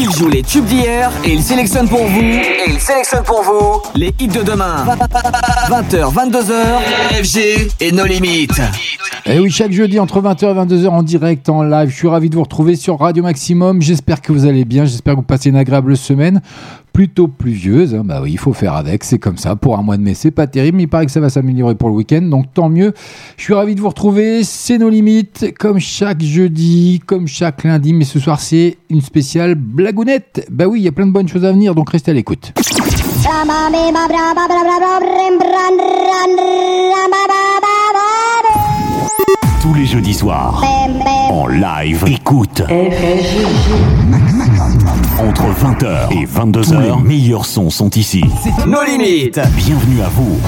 Il joue les tubes d'hier et il sélectionne pour vous. Et il sélectionne pour vous les hits de demain. 20h, 22h, FG et nos limites. Et eh oui, chaque jeudi entre 20h et 22h en direct, en live. Je suis ravi de vous retrouver sur Radio Maximum. J'espère que vous allez bien. J'espère que vous passez une agréable semaine plutôt pluvieuse. Hein. Bah oui, il faut faire avec, c'est comme ça. Pour un mois de mai, c'est pas terrible, mais il paraît que ça va s'améliorer pour le week-end, donc tant mieux. Je suis ravi de vous retrouver. C'est nos limites, comme chaque jeudi, comme chaque lundi, mais ce soir c'est une spéciale blagounette. Bah oui, il y a plein de bonnes choses à venir, donc restez à l'écoute. Tous les jeudis soirs, en live, écoute. Entre 20h et 22h, les meilleurs sons sont ici. Nos limites. Bienvenue à vous.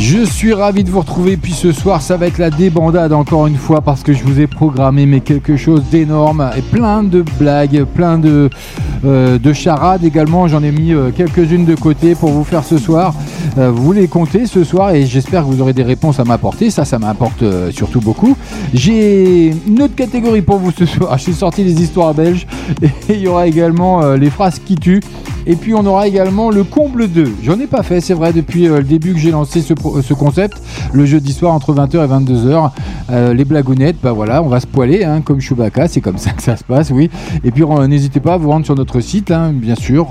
Je suis ravi de vous retrouver. Puis ce soir, ça va être la débandade encore une fois parce que je vous ai programmé mais quelque chose d'énorme et plein de blagues, plein de, euh, de charades également. J'en ai mis euh, quelques-unes de côté pour vous faire ce soir. Euh, vous les comptez ce soir et j'espère que vous aurez des réponses à m'apporter. Ça, ça m'apporte surtout beaucoup. J'ai une autre catégorie pour vous ce soir. J'ai sorti les histoires belges et il y aura également les phrases qui tuent. Et puis on aura également le comble 2. J'en ai pas fait, c'est vrai, depuis le début que j'ai lancé ce, ce concept. Le jeudi soir entre 20h et 22h, euh, les blagounettes, bah voilà, on va se poiler hein, comme Chewbacca, c'est comme ça que ça se passe, oui. Et puis n'hésitez pas à vous rendre sur notre site, hein, bien sûr,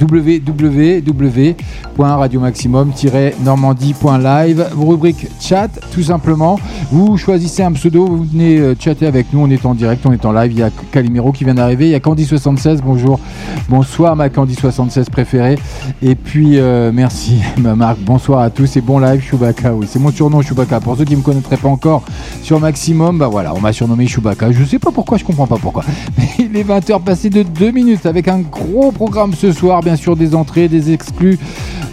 www.radiomaximum-normandie.live, rubrique chat, tout simplement. Vous choisissez un pseudo, vous venez euh, chatter avec nous, on est en direct, on est en live. Il y a Calimero qui vient d'arriver, il y a Candy76, bonjour, bonsoir ma Candy76 préférée. Et puis, euh, merci ma marque, bonsoir à tous et bon live Chewbacca, oui, c'est mon surnom Chewbacca. Pour ceux qui ne me connaîtraient pas encore sur Maximum, bah voilà, on m'a surnommé Chewbacca. Je sais pas pourquoi, je comprends pas pourquoi. Mais il est 20h passé de 2 minutes avec un gros programme ce soir bien sûr des entrées, des exclus,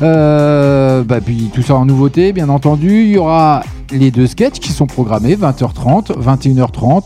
euh, bah, puis tout ça en nouveauté, bien entendu. Il y aura les deux sketchs qui sont programmés 20h30, 21h30,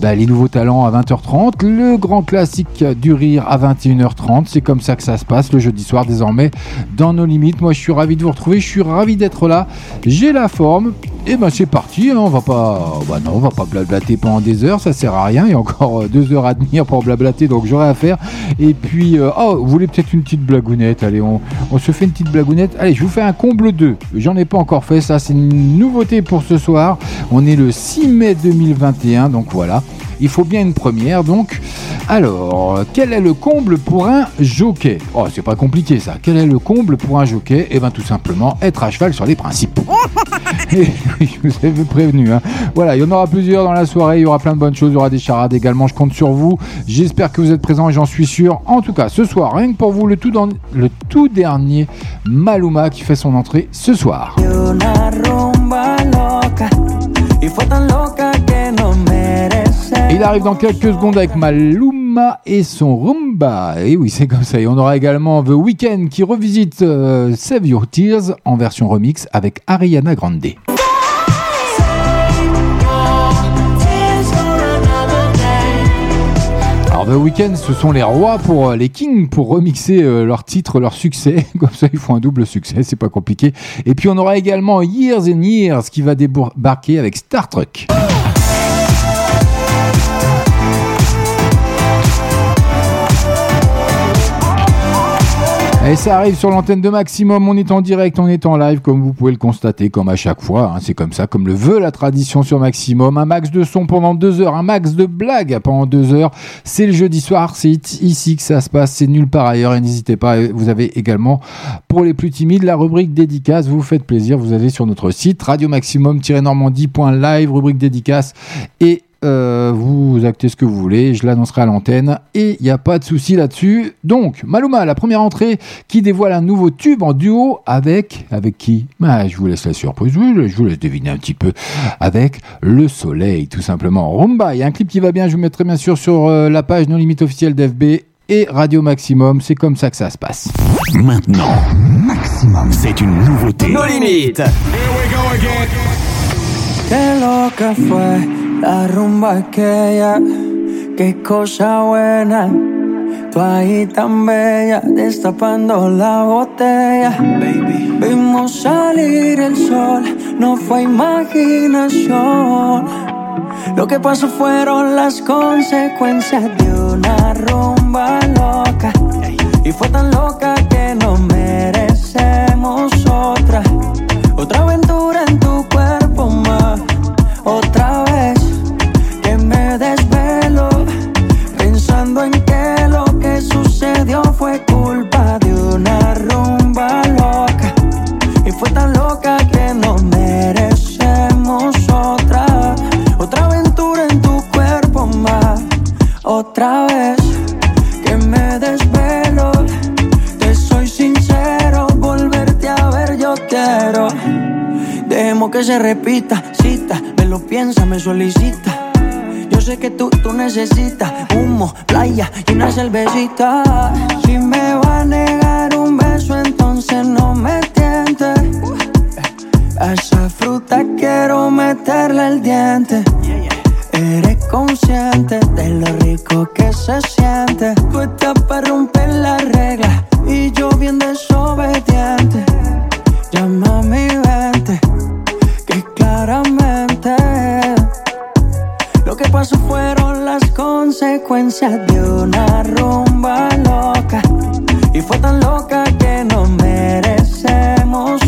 bah, les nouveaux talents à 20h30, le grand classique du rire à 21h30. C'est comme ça que ça se passe le jeudi soir désormais dans nos limites. Moi je suis ravi de vous retrouver, je suis ravi d'être là. J'ai la forme. Et ben c'est parti, hein. on va pas, bah non, on va pas blablater pendant des heures, ça sert à rien. Il y a encore euh, deux heures à tenir pour blablater, donc j'aurai à faire. Et puis, euh, oh, vous voulez peut-être une petite blagounette? Allez, on, on se fait une petite blagounette. Allez, je vous fais un comble 2. J'en ai pas encore fait, ça c'est une nouveauté pour ce soir. On est le 6 mai 2021, donc voilà. Il faut bien une première, donc. Alors, quel est le comble pour un jockey? Oh, c'est pas compliqué ça. Quel est le comble pour un jockey? Eh bien, tout simplement, être à cheval sur les principes. Et oui, je vous avais prévenu. Hein. Voilà, il y en aura plusieurs dans la soirée. Il y aura plein de bonnes choses. Il y aura des charades également. Je compte sur vous. J'espère que vous êtes présents et j'en suis sûr. En tout cas, ce soir, rien que pour vous, le tout, dans, le tout dernier Maluma qui fait son entrée ce soir. Il arrive dans quelques secondes avec Maluma et son rumba. Et oui, c'est comme ça. Et on aura également The Weeknd qui revisite euh, Save Your Tears en version remix avec Ariana Grande. Alors The Weeknd, ce sont les rois pour euh, les kings pour remixer euh, leurs titres, leurs succès. Comme ça, ils font un double succès, c'est pas compliqué. Et puis on aura également Years and Years qui va débarquer avec Star Trek. Et ça arrive sur l'antenne de Maximum, on est en direct, on est en live, comme vous pouvez le constater, comme à chaque fois, hein. c'est comme ça, comme le veut la tradition sur Maximum, un max de son pendant deux heures, un max de blagues pendant deux heures, c'est le jeudi soir, c'est ici que ça se passe, c'est nulle part ailleurs, et n'hésitez pas, vous avez également, pour les plus timides, la rubrique dédicace, vous faites plaisir, vous avez sur notre site, radio maximum-normandie.live, rubrique dédicace, et euh, vous actez ce que vous voulez, je l'annoncerai à l'antenne et il n'y a pas de souci là-dessus. Donc, Maluma, la première entrée qui dévoile un nouveau tube en duo avec. Avec qui? Bah, Je vous laisse la surprise, je vous laisse deviner un petit peu. Avec Le Soleil, tout simplement. Rumba, il y a un clip qui va bien, je vous mettrai bien sûr sur euh, la page non limite officielle d'FB et Radio Maximum. C'est comme ça que ça se passe. Maintenant, Maximum, c'est une nouveauté. Nos limites. Here we go again. La rumba aquella, qué cosa buena. Tú ahí tan bella, destapando la botella. Baby. Vimos salir el sol, no fue imaginación. Lo que pasó fueron las consecuencias de una rumba loca. Y fue tan loca que no merecemos otra. Otra aventura en tu cuerpo más. Otra fue tan loca que no merecemos otra. Otra aventura en tu cuerpo más. Otra vez que me desvelo. Te soy sincero, volverte a ver yo quiero. Dejemos que se repita, cita, me lo piensa, me solicita. Sé que tú, tú necesitas humo, playa y una cervecita. Si me va a negar un beso, entonces no me tiente. A esa fruta quiero meterle el diente. Eres consciente de lo rico que se siente. Tú estás para romper la regla y yo bien desobediente. Llama a mi mente que claramente que pasó fueron las consecuencias de una rumba loca. Y fue tan loca que no merecemos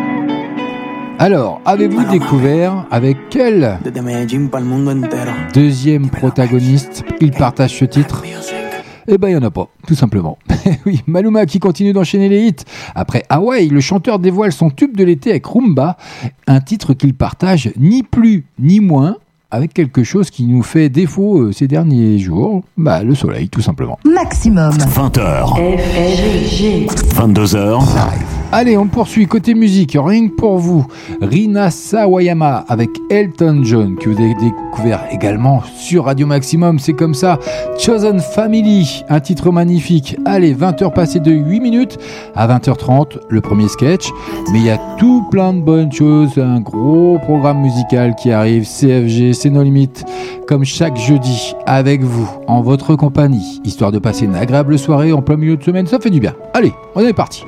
Alors, avez-vous découvert avec quel deuxième protagoniste il partage ce titre Eh ben, il n'y en a pas, tout simplement. oui, Maluma qui continue d'enchaîner les hits. Après Hawaii, le chanteur dévoile son tube de l'été avec Rumba, un titre qu'il partage ni plus ni moins avec quelque chose qui nous fait défaut euh, ces derniers jours, bah, le soleil, tout simplement. Maximum. 20h, FG. 22h, Allez, on poursuit côté musique, rien que pour vous. Rina Sawayama avec Elton John, que vous avez découvert également sur Radio Maximum, c'est comme ça. Chosen Family, un titre magnifique. Allez, 20h passées de 8 minutes à 20h30, le premier sketch. Mais il y a tout plein de bonnes choses, un gros programme musical qui arrive, CFG, c'est nos limites, comme chaque jeudi, avec vous, en votre compagnie, histoire de passer une agréable soirée en plein milieu de semaine, ça fait du bien. Allez, on est parti.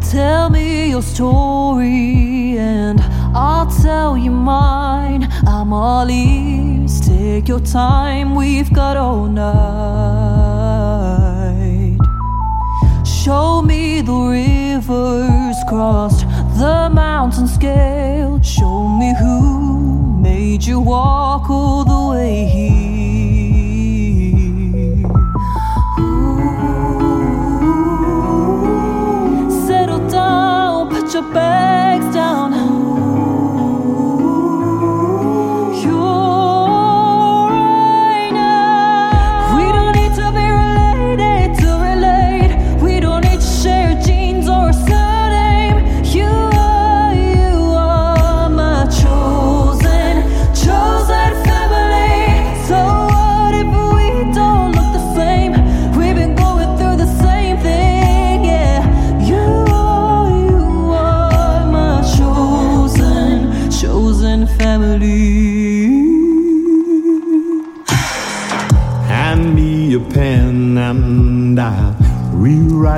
Tell me your story and I'll tell you mine. I'm all ears. Take your time, we've got all night. Show me the rivers crossed, the mountains scaled. Show me who made you walk all the way here. Ooh. Settle down, put your bags down.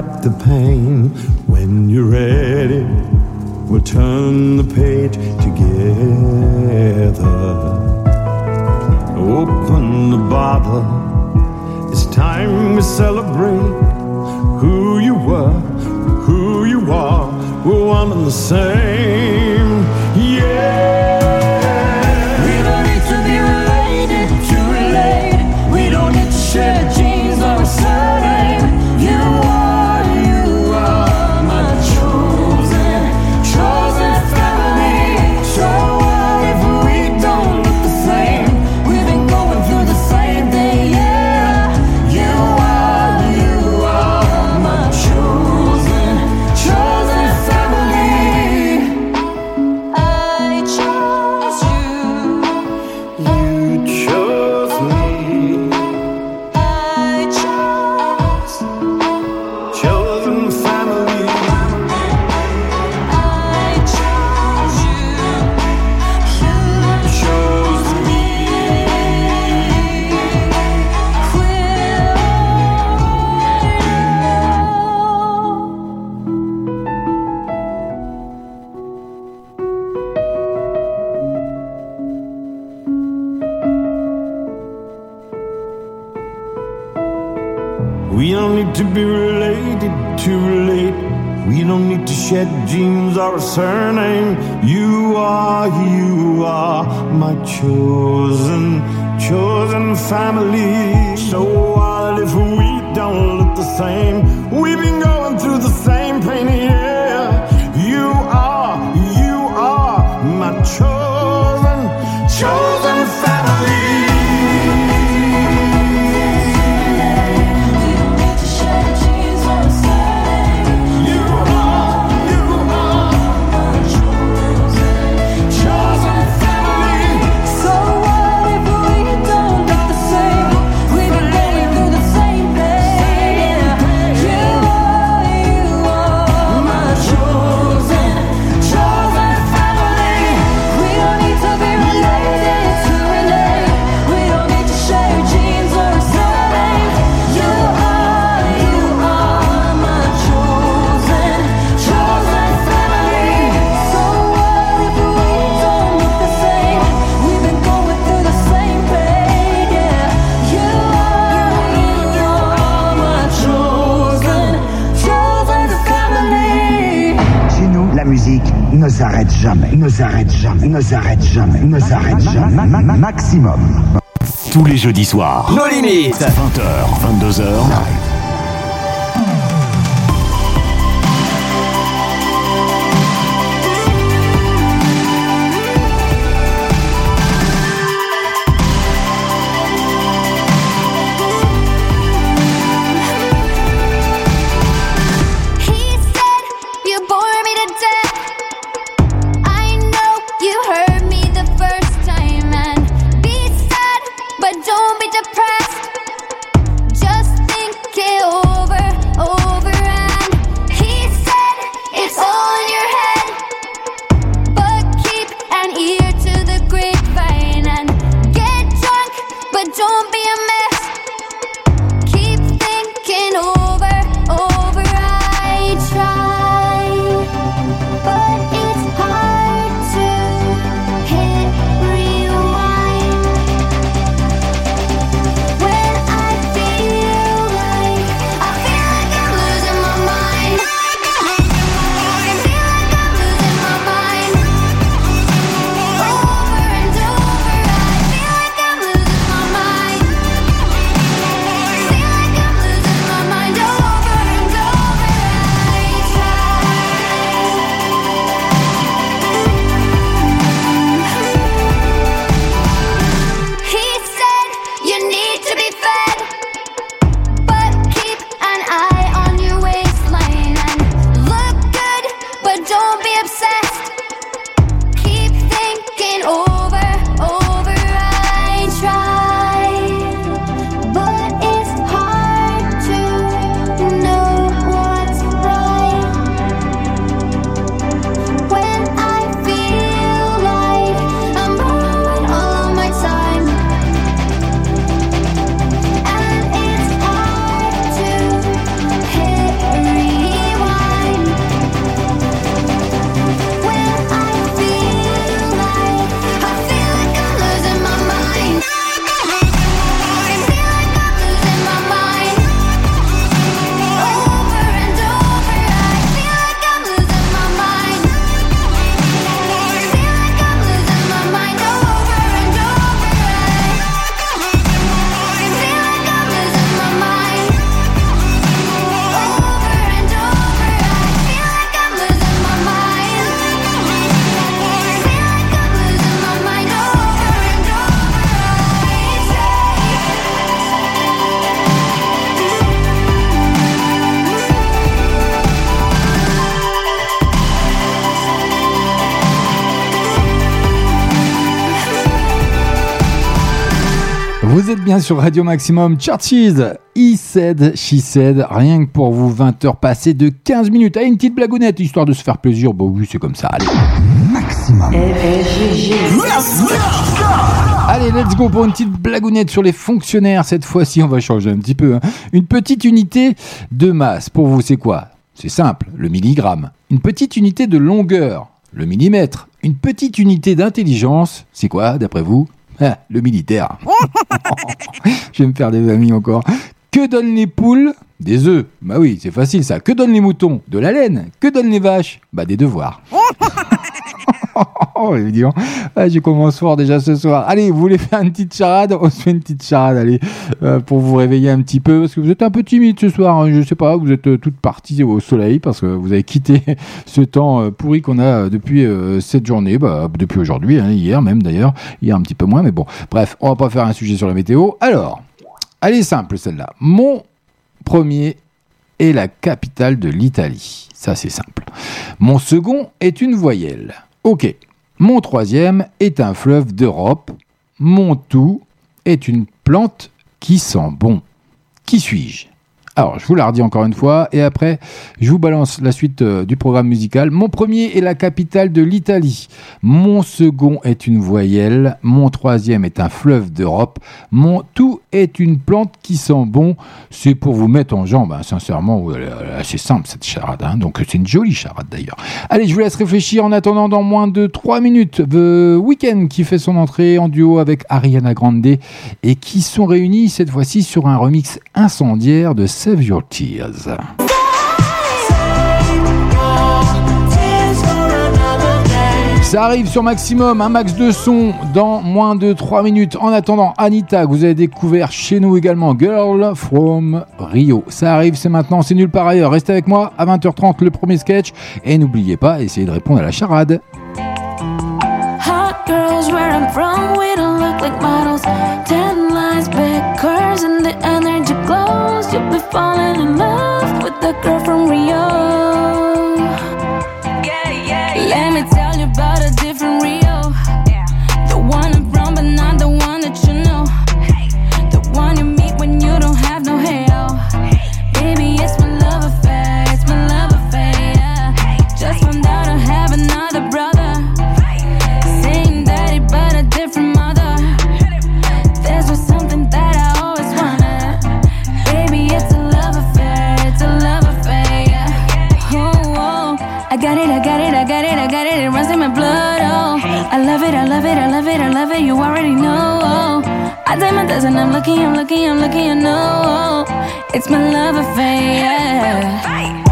got the pain. When you're ready, we'll turn the page together. Open the bottle. It's time we celebrate who you were, who you are. We're one and the same. Yeah. to be related to relate. We don't need to shed genes or a surname. You are, you are my chosen, chosen family. So what if we don't look the same? We've been ne s'arrête jamais, ne s'arrête jamais, ne s'arrête jamais. Ma ma maximum. Tous les jeudis soirs. Nos limites. 20h, 22h. Bien sur Radio Maximum Churches. He said, she said, rien que pour vous, 20h passées de 15 minutes. Ah, une petite blagounette, histoire de se faire plaisir. Bon, oui, c'est comme ça. Allez. Maximum. Allez, let's go pour une petite blagounette sur les fonctionnaires. Cette fois-ci, on va changer un petit peu. hein. Une petite unité de masse. Pour vous, c'est quoi? C'est simple, le milligramme. Une petite unité de longueur, le millimètre. Une petite unité d'intelligence, c'est quoi, d'après vous? Ah, Le militaire. Je vais me faire des amis encore. Que donnent les poules? Des œufs. Bah oui, c'est facile ça. Que donnent les moutons? De la laine. Que donnent les vaches? Bah des devoirs. Ah, je commence fort déjà ce soir. Allez, vous voulez faire une petite charade? On se fait une petite charade, allez, euh, pour vous réveiller un petit peu, parce que vous êtes un peu timide ce soir. hein. Je sais pas, vous êtes euh, toutes parties au soleil parce que vous avez quitté ce temps euh, pourri qu'on a euh, depuis cette journée, bah, depuis aujourd'hui, hein, hier même d'ailleurs, hier un petit peu moins, mais bon. Bref, on va pas faire un sujet sur la météo. Alors, elle est simple celle-là. Mon premier est la capitale de l'Italie. Ça, c'est simple. Mon second est une voyelle. Ok. Mon troisième est un fleuve d'Europe. Mon tout est une plante qui sent bon. Qui suis-je? Alors, je vous la redis encore une fois, et après, je vous balance la suite euh, du programme musical. Mon premier est la capitale de l'Italie. Mon second est une voyelle. Mon troisième est un fleuve d'Europe. Mon tout est une plante qui sent bon. C'est pour vous mettre en jambe, hein, sincèrement. ouais, elle est assez simple cette charade, hein, donc c'est une jolie charade d'ailleurs. Allez, je vous laisse réfléchir en attendant dans moins de 3 minutes. The Weeknd qui fait son entrée en duo avec Ariana Grande et qui sont réunis cette fois-ci sur un remix incendiaire de Save Your Tears. Ça arrive sur Maximum, un max de son dans moins de 3 minutes. En attendant, Anita, que vous avez découvert chez nous également, Girl from Rio. Ça arrive, c'est maintenant, c'est nulle part ailleurs. Restez avec moi à 20h30, le premier sketch. Et n'oubliez pas, essayez de répondre à la charade. Hot girls where I'm from, we don't look like models. Falling in love love it, I love it, I love it, I love it. You already know. I did my dozen. I'm lucky, I'm lucky, I'm lucky. I know. It's my love affair. Yeah.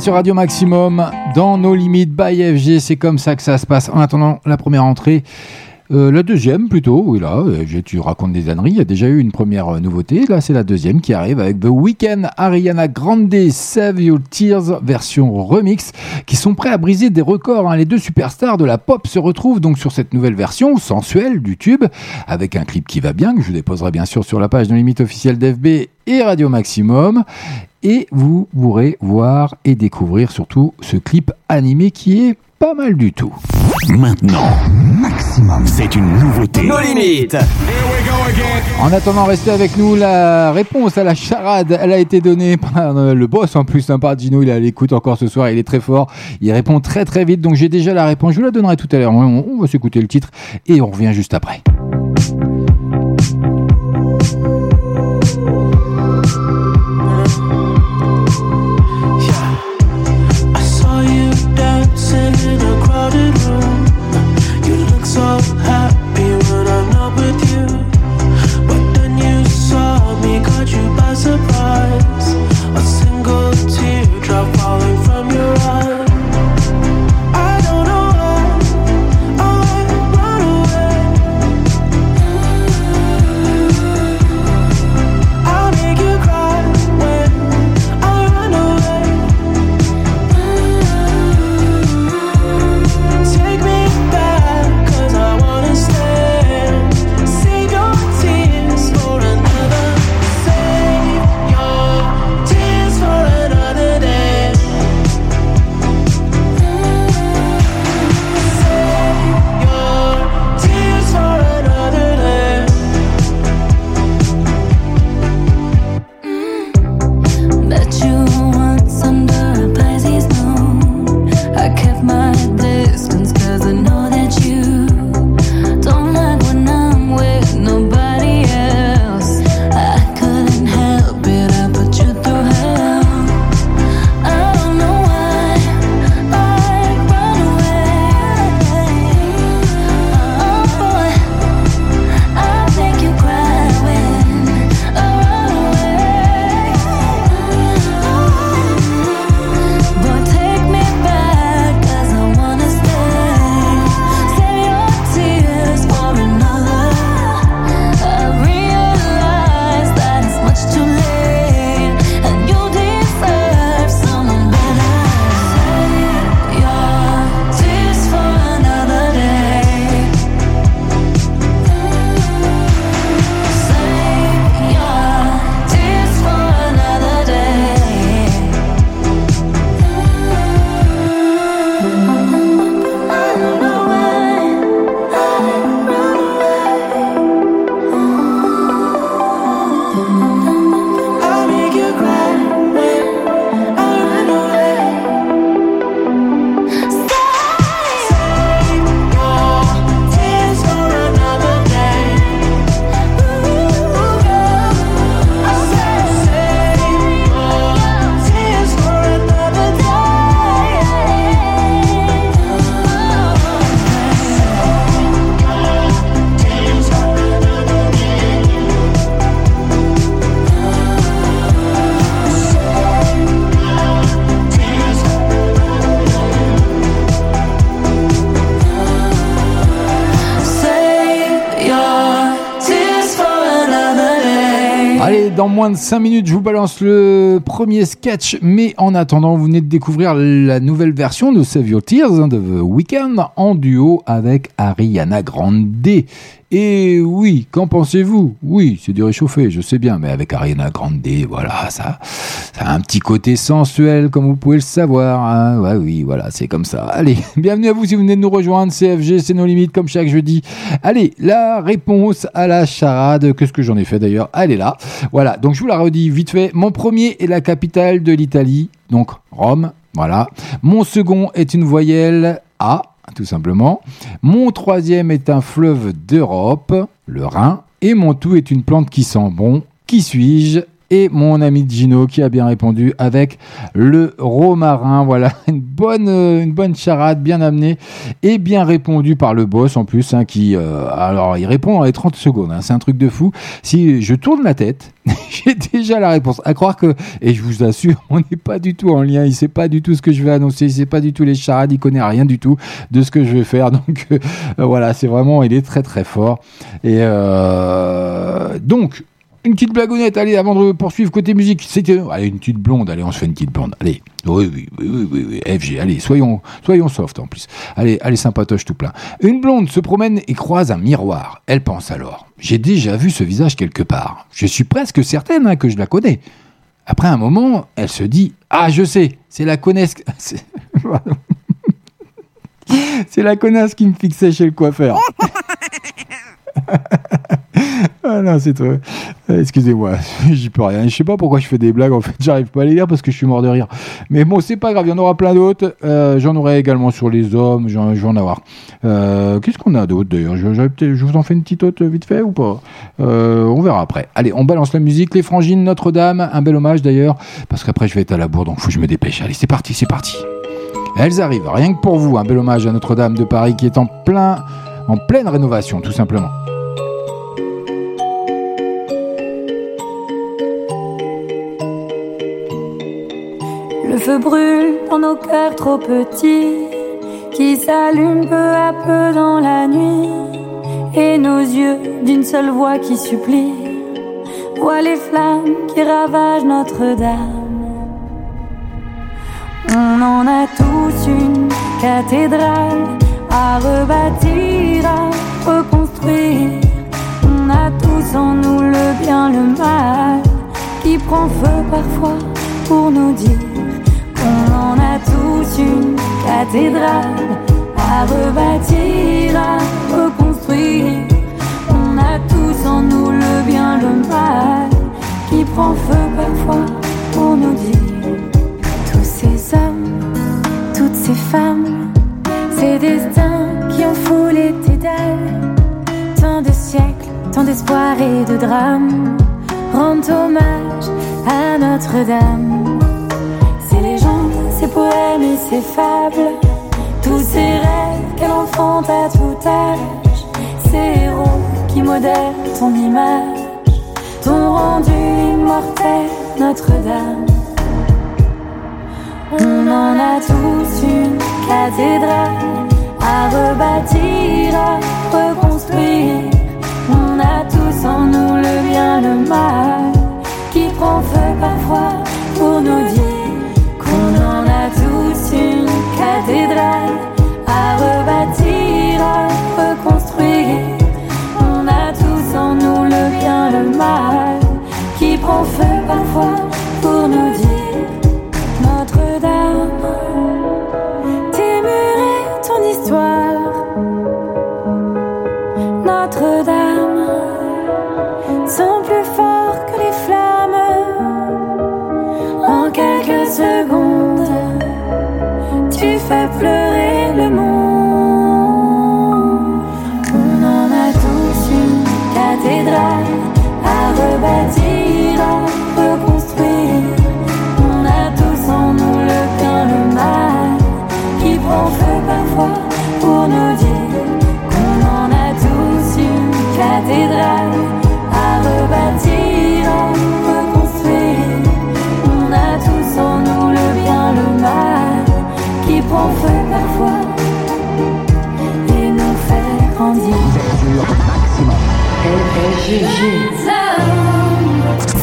Sur Radio Maximum, dans nos limites by FG, c'est comme ça que ça se passe. En attendant la première entrée, euh, la deuxième plutôt, oui là, FG, tu racontes des âneries, il y a déjà eu une première euh, nouveauté, là c'est la deuxième qui arrive avec The Weeknd, Ariana Grande, Save Your Tears, version remix, qui sont prêts à briser des records. hein. Les deux superstars de la pop se retrouvent donc sur cette nouvelle version sensuelle du tube, avec un clip qui va bien, que je déposerai bien sûr sur la page de limite officielle d'FB et Radio Maximum et vous pourrez voir et découvrir surtout ce clip animé qui est pas mal du tout. Maintenant, Maximum, c'est une nouveauté. Nos limites. En attendant, restez avec nous. La réponse à la charade, elle a été donnée par euh, le boss en plus, sympa. Gino, il est à l'écoute encore ce soir, il est très fort. Il répond très très vite, donc j'ai déjà la réponse. Je vous la donnerai tout à l'heure. On, on va s'écouter le titre et on revient juste après. So happy moins de 5 minutes, je vous balance le premier sketch. Mais en attendant, vous venez de découvrir la nouvelle version de Save Your Tears de The Weeknd en duo avec Ariana Grande. Et oui, qu'en pensez-vous? Oui, c'est du réchauffé, je sais bien, mais avec Ariana Grande, voilà, ça, un petit côté sensuel, comme vous pouvez le savoir. hein. Ouais, oui, voilà, c'est comme ça. Allez, bienvenue à vous si vous venez de nous rejoindre. CFG, c'est nos limites, comme chaque jeudi. Allez, la réponse à la charade, qu'est-ce que j'en ai fait d'ailleurs? Elle est là. Voilà, donc je vous la redis vite fait. Mon premier est la capitale de l'Italie, donc Rome. Voilà. Mon second est une voyelle A, tout simplement. Mon troisième est un fleuve d'Europe, le Rhin. Et mon tout est une plante qui sent bon. Qui suis-je? Et mon ami Gino qui a bien répondu avec le romarin. Voilà, une bonne, euh, une bonne charade bien amenée et bien répondue par le boss en plus, hein, qui, euh, alors il répond dans les 30 secondes, hein, c'est un truc de fou. Si je tourne la tête, j'ai déjà la réponse. À croire que, et je vous assure, on n'est pas du tout en lien, il sait pas du tout ce que je vais annoncer, il sait pas du tout les charades, il connaît rien du tout de ce que je vais faire. Donc euh, voilà, c'est vraiment, il est très très fort. Et donc, une petite blagounette, allez, avant de poursuivre côté musique, c'était, allez, une petite blonde, allez, on se fait une petite blonde, allez, oui, oui, oui, oui, oui, FG, allez, soyons, soyons soft en plus, allez, allez, sympatoche tout plein. Une blonde se promène et croise un miroir, elle pense alors, j'ai déjà vu ce visage quelque part, je suis presque certaine hein, que je la connais. Après un moment, elle se dit, ah, je sais, c'est la connaisse. C'est la connasse qui me fixait chez le coiffeur. Ah non, c'est trop. Euh, Excusez-moi, j'y peux rien. Je sais pas pourquoi je fais des blagues, en fait, j'arrive pas à les lire parce que je suis mort de rire. Mais bon, c'est pas grave, il y en aura plein d'autres. Euh, j'en aurai également sur les hommes, j'en- je vais en avoir. Euh, Qu'est-ce qu'on a d'autre d'ailleurs? Je, vous en fais une petite autre vite fait ou pas? On verra après. Allez, on balance la musique, les frangines, Notre-Dame, un bel hommage d'ailleurs, parce qu'après je vais être à la bourre, donc faut que je me dépêche. Allez, c'est parti, c'est parti. Elles arrivent, rien que pour vous, un bel hommage à Notre-Dame de Paris qui est en plein, en pleine rénovation, tout simplement. Feu brûle dans nos cœurs trop petits, qui s'allument peu à peu dans la nuit. Et nos yeux, d'une seule voix qui supplie, voient les flammes qui ravagent Notre-Dame. On en a tous une cathédrale à rebâtir, à reconstruire. On a tous en nous le bien, le mal, qui prend feu parfois pour nous dire en a tous une cathédrale à rebâtir, à reconstruire. On a tous en nous le bien, le mal, qui prend feu parfois pour nous dire tous ces hommes, toutes ces femmes, ces destins qui ont foulé tes dalles, tant de siècles, tant d'espoir et de drames, rendent hommage à Notre-Dame. Poèmes et ces fables, tous ces rêves qu'elle enfante à tout âge, ces héros qui modèrent ton image, t'ont rendu immortel Notre-Dame. On en a tous une cathédrale à rebâtir, à reconstruire. On a tous en nous le bien, le mal, qui prend feu parfois pour nous dire cathédrale à rebâtir, à reconstruire. On a tous en nous le bien, le mal, qui prend feu parfois pour nous dire Notre-Dame, tes murs et ton histoire. Notre-Dame sont plus forts que les flammes. En quelques secondes, tu fais pleurer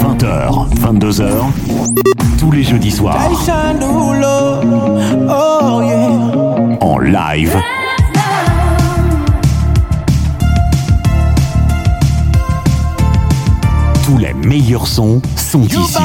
20h, 22h, tous les jeudis soirs, en live. Tous les meilleurs sons sont ici.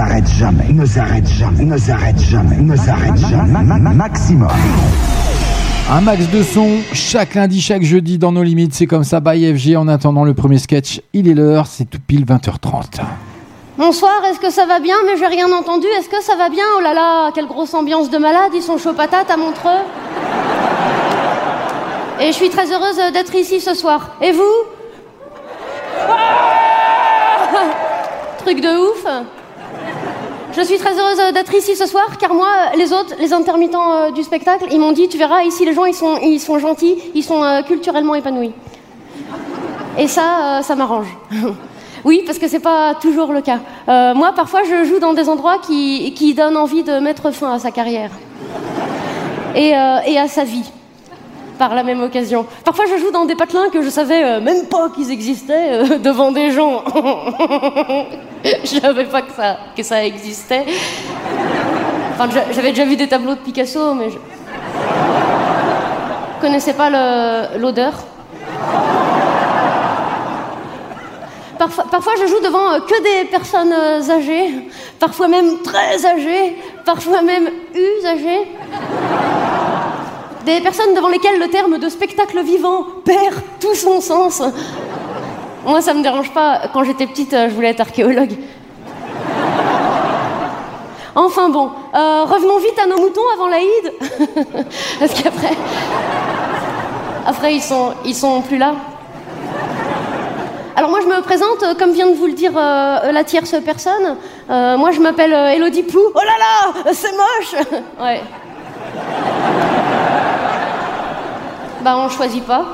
S'arrête jamais, ne s'arrête jamais, ne s'arrête jamais, ne s'arrête jamais. Ma- ma- Maximum. Un max de son chaque lundi, chaque jeudi dans nos limites. C'est comme ça, by FG. En attendant le premier sketch, il est l'heure, c'est tout pile 20h30. Bonsoir, est-ce que ça va bien? Mais j'ai rien entendu. Est-ce que ça va bien? Oh là là, quelle grosse ambiance de malade. Ils sont chauds patates à Montreux. Et je suis très heureuse d'être ici ce soir. Et vous? Truc de ouf. Je suis très heureuse d'être ici ce soir car moi, les autres, les intermittents euh, du spectacle, ils m'ont dit, tu verras, ici les gens, ils sont, ils sont gentils, ils sont euh, culturellement épanouis. Et ça, euh, ça m'arrange. Oui, parce que c'est pas toujours le cas. Euh, moi, parfois, je joue dans des endroits qui, donnent envie de mettre fin à sa carrière. Euh, et à sa vie, par la même occasion. Parfois, je joue dans des patelins que je savais euh, même pas qu'ils existaient euh, devant des gens. je savais pas que ça, que ça existait. Enfin, j'a- j'avais déjà vu des tableaux de Picasso, mais je connaissais pas l'odeur. Parfois, je joue devant euh, que des personnes âgées, parfois même très âgées, parfois même usagées. Des personnes devant lesquelles le terme de spectacle vivant perd tout son sens. Moi, ça me dérange pas. Quand j'étais petite, euh, je voulais être archéologue. Enfin bon, euh, revenons vite à nos moutons avant l'Aïd. Parce qu'après. Après, ils sont, ils sont plus là. Alors moi je me présente, euh, comme vient de vous le dire euh, la tierce personne. Euh, moi je m'appelle Elodie Plou. Oh là là, c'est moche Ouais. Bah on choisit pas.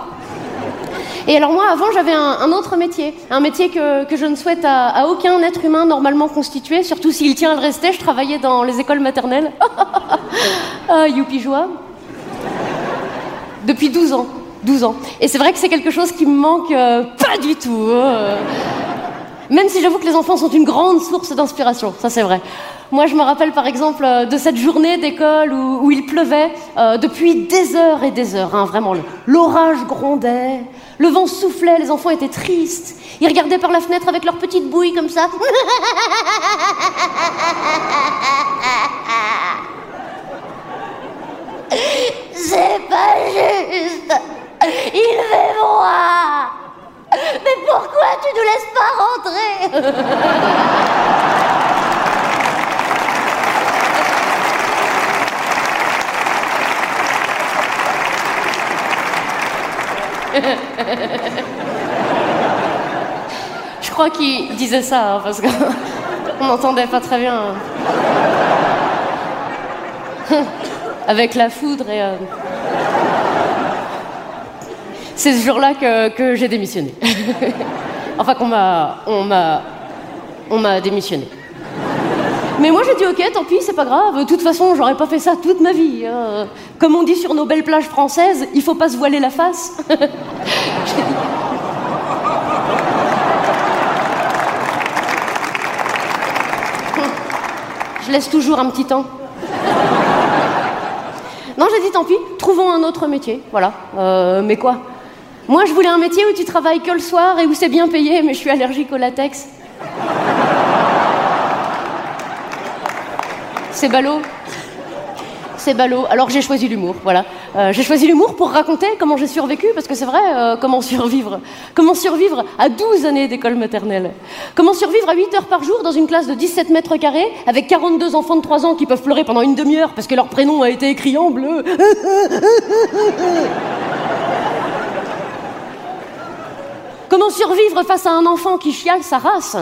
Et alors moi avant j'avais un, autre métier, un métier que, que je ne souhaite à, aucun être humain normalement constitué, surtout s'il tient à le rester, je travaillais dans les écoles maternelles. ah, youpi joie. Depuis 12 ans. 12 ans. Et c'est vrai que c'est quelque chose qui me manque euh, pas du tout. euh. Même si j'avoue que les enfants sont une grande source d'inspiration, ça c'est vrai. Moi je me rappelle par exemple euh, de cette journée d'école où, il pleuvait euh, depuis des heures et des heures, hein, vraiment. L'orage grondait, le vent soufflait, les enfants étaient tristes. Ils regardaient par la fenêtre avec leurs petites bouilles comme ça. C'est pas juste. Il fait froid. Mais pourquoi tu nous laisses pas rentrer? Je crois qu'il disait ça hein, parce qu'on n'entendait pas très bien. Avec la foudre et. euh, C'est ce jour-là que, que j'ai démissionné. enfin, qu'on m'a. On m'a. On m'a démissionné. Mais moi j'ai dit ok, tant pis, c'est pas grave. De toute façon, j'aurais pas fait ça toute ma vie. hein. Comme on dit sur nos belles plages françaises, il faut pas se voiler la face. Je laisse toujours un petit temps. Non, j'ai dit tant pis, trouvons un autre métier. Voilà. Euh, mais quoi? Moi, je voulais un métier où tu travailles que le soir et où c'est bien payé, mais je suis allergique au latex. C'est ballot. C'est ballot. Alors j'ai choisi l'humour, voilà. Euh, j'ai choisi l'humour pour raconter comment j'ai survécu, parce que c'est vrai, euh, comment survivre. Comment survivre à 12 années d'école maternelle. Comment survivre à 8 heures par jour dans une classe de 17 mètres carrés, avec 42 enfants de 3 ans qui peuvent pleurer pendant une demi-heure parce que leur prénom a été écrit en bleu. Comment survivre face à un enfant qui chiale sa race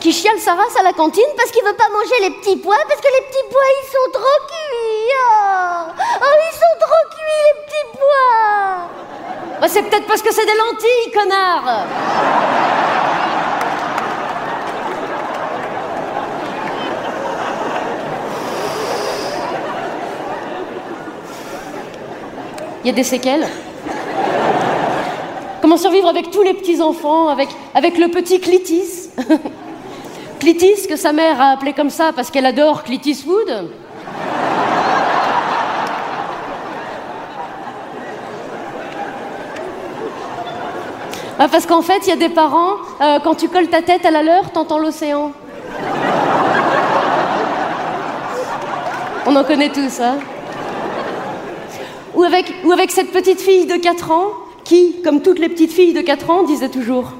Qui chiale sa race à la cantine parce qu'il veut pas manger les petits pois, parce que les petits pois ils sont trop cuits. Oh, Oh, ils sont trop cuits les petits pois. Bah, c'est peut-être parce que c'est des lentilles, connard. Il y a des séquelles. Comment survivre avec tous les petits-enfants, avec, avec le petit Clitis? Clitis, que sa mère a appelé comme ça parce qu'elle adore Clitis Wood. Ah, parce qu'en fait, il y a des parents, euh, quand tu colles ta tête à la leur, t'entends l'océan. On en connaît tous, hein ou avec, ou avec cette petite fille de 4 ans qui, comme toutes les petites filles de 4 ans, disait toujours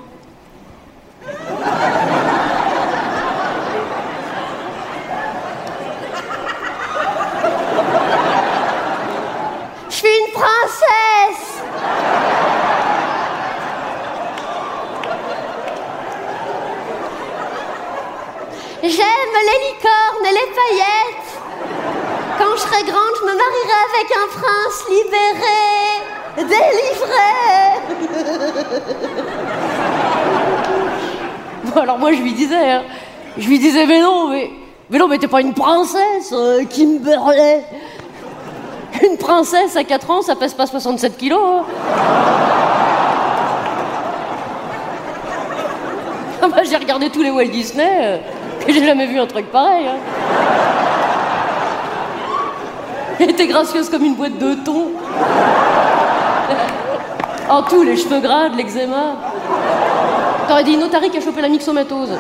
Je suis une princesse J'aime les licornes et les paillettes. Quand je serai grande, je me marierai avec un prince libéré, délivré. bon, alors moi, je lui disais, hein, je lui disais, mais non, mais, mais non, mais t'es pas une princesse, euh, Kimberley. Une princesse à 4 ans, ça pèse pas 67 kilos. hein. Ah bah, j'ai regardé tous les Walt Disney euh, et j'ai jamais vu un truc pareil. Hein. Elle était gracieuse comme une boîte de thon. En tout, les cheveux gras, l'eczéma. T'aurais dit une qui a chopé la myxomatose.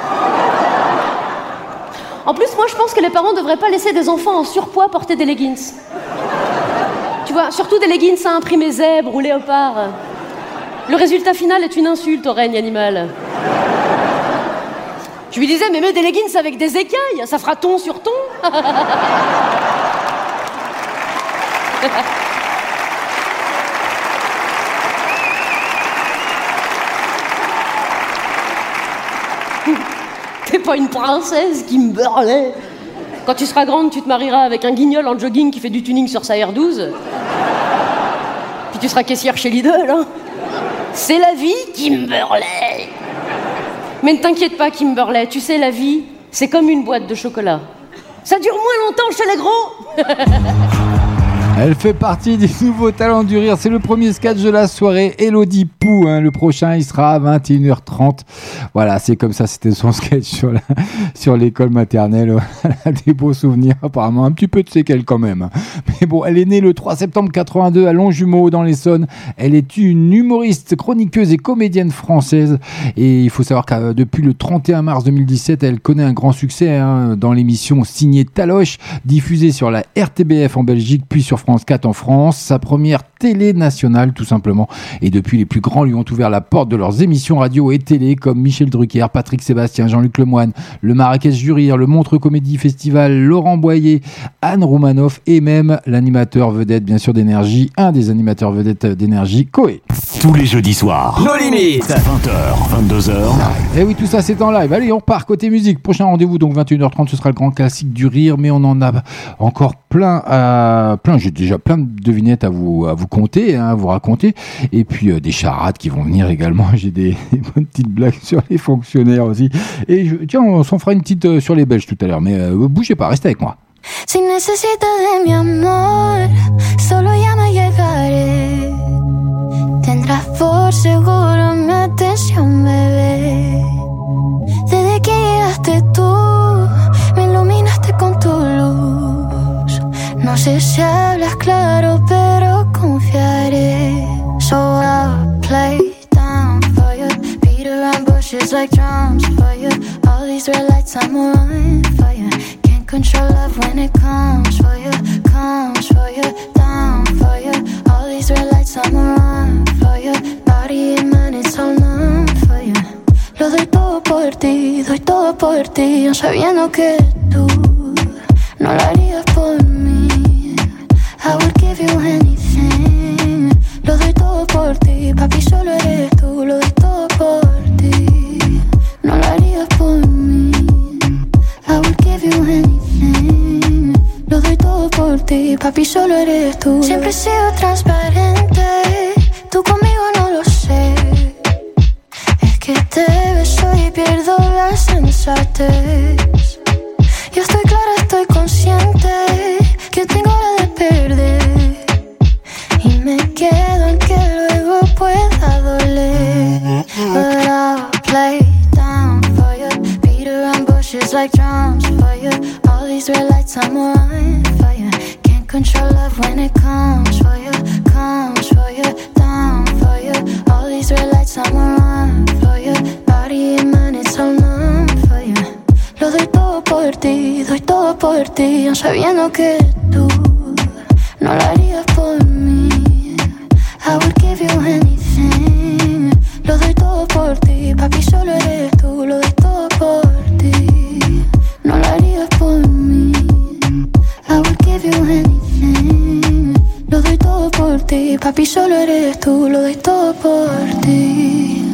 En plus, moi, je pense que les parents devraient pas laisser des enfants en surpoids porter des leggings. Tu vois, surtout des leggings à imprimer zèbre ou léopard. Le résultat final est une insulte au règne animal. Je lui disais, mais mets des leggings avec des écailles, ça fera ton sur ton. T'es pas une princesse qui me burlait. Quand tu seras grande, tu te marieras avec un guignol en jogging qui fait du tuning sur sa R12. Puis tu seras caissière chez Lidl. Hein. C'est la vie, Kimberley. Mais ne t'inquiète pas, Kimberley, tu sais, la vie, c'est comme une boîte de chocolat. Ça dure moins longtemps chez les gros. Elle fait partie des nouveaux talents du rire. C'est le premier sketch de la soirée. Elodie Pou, hein. le prochain, il sera à 21h30. Voilà, c'est comme ça. C'était son sketch sur la- sur l'école maternelle. Des beaux souvenirs, apparemment. Un petit peu de séquelles quand même. Mais bon, elle est née le 3 septembre 82 à Longjumeau, dans l'Essonne. Elle est une humoriste, chroniqueuse et comédienne française. Et il faut savoir que euh, depuis le 31 mars 2017, elle connaît un grand succès hein, dans l'émission signée Taloche, diffusée sur la RTBF en Belgique, puis sur France 4 en France. Sa première télé nationale, tout simplement. Et depuis, les plus grands lui ont ouvert la porte de leurs émissions radio et télé, comme Michel Drucker, Patrick Sébastien, Jean-Luc Lemoine, le Marrakech du Rire, le Montre Comédie Festival, Laurent Boyer, Anne Roumanoff et même l'animateur vedette, bien sûr, d'énergie, un des animateurs vedettes d'énergie, Coé. Tous les jeudis soirs. Nos limites. 20h, 22h. Et oui, tout ça c'est en live. Allez, on part côté musique. Prochain rendez-vous, donc 21h30, ce sera le grand classique du rire, mais on en a encore plein à plein. J'ai déjà plein de devinettes à vous à vous compter, hein, à vous raconter, et puis euh, des charades qui vont venir également. J'ai des, des bonnes petites blagues sur les fonctionnaires aussi. Et je, tiens, on s'en fera une petite euh, sur les Belges tout à l'heure, mais euh, bougez pas, restez avec moi. Si necesitas de mi amor, solo llama y llegaré. Tendrás por seguro mi atención, bebé. Desde que llegaste tú, me iluminaste con tu luz. No sé si hablas claro, pero confiaré. So play down for you, beat around bushes like drums for you. All these red lights, I'm on for you. Can't control love when it comes for you, comes for you, down for you. All these red lights, I'm on for you. Body and mind, it's all numb for you. Lo doy todo por ti, doy todo por ti, aun sabiendo que tú no lo harías por mí. I would give you anything. Por ti, papi, solo eres tú. Lo doy todo por ti. No lo harías por mí. I would give you anything. Lo doy todo por ti, papi, solo eres tú. Siempre he sido transparente. Tú conmigo no lo sé. Es que te beso y pierdo la sensatez. Yo estoy clara, estoy consciente que tengo la de perder. Y me quedo en pueda doler. But I'll play down for you. Beat around bushes like drums for you. All these red lights, I'm on for you. Can't control love when it comes for you. Comes for you, down for you. All these red lights, I'm around for you. Body and mind, it's all numb for you. Lo doy todo por ti, doy todo por ti, sabiendo que tú no lo harías por mí. I would give you anything. Lo doy todo por ti, papi, solo eres tú. Lo doy todo por ti. No lo harías por mí. I would give you anything. Lo doy todo por ti, papi, solo eres tú. Lo doy todo por ti.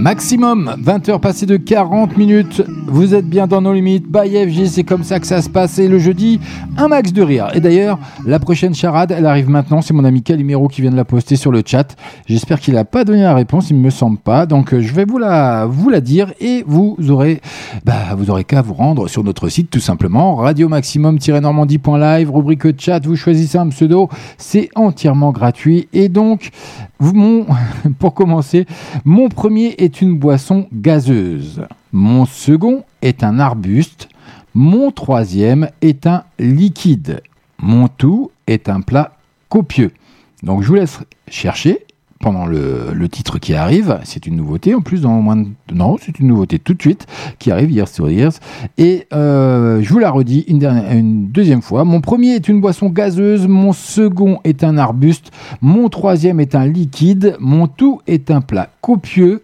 Maximum 20h passées de 40 minutes. Vous êtes bien dans nos limites. By FG, c'est comme ça que ça se passe. Et le jeudi, un max de rire. Et d'ailleurs, la prochaine charade, elle arrive maintenant. C'est mon ami Calimero qui vient de la poster sur le chat. J'espère qu'il n'a pas donné la réponse. Il me semble pas. Donc, euh, je vais vous la, dire et vous aurez, bah, vous aurez qu'à vous rendre sur notre site tout simplement. Radio Maximum-normandie.live, rubrique chat. Vous choisissez un pseudo. C'est entièrement gratuit. Et donc, pour commencer, mon premier est une boisson gazeuse. Mon second est un arbuste. Mon troisième est un liquide. Mon tout est un plat copieux. Donc je vous laisse chercher pendant le, le titre qui arrive. C'est une nouveauté en plus dans moins de... Non, c'est une nouveauté tout de suite qui arrive hier sur Years. Et euh, je vous la redis une deuxième fois. Mon premier est une boisson gazeuse. Mon second est un arbuste. Mon troisième est un liquide. Mon tout est un plat copieux.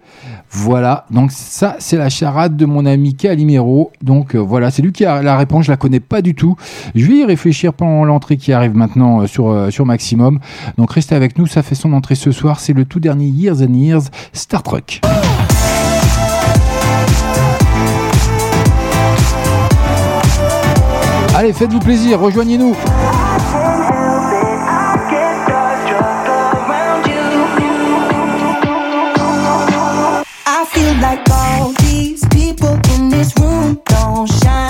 Voilà, donc ça c'est la charade de mon ami Calimero. Donc euh, voilà, c'est lui qui a la réponse, je la connais pas du tout. Je vais y réfléchir pendant l'entrée qui arrive maintenant euh, sur, euh, sur Maximum. Donc restez avec nous, ça fait son entrée ce soir, c'est le tout dernier Years and Years Star Trek. Allez, faites-vous plaisir, rejoignez-nous. Like all these people in this room. Don't shine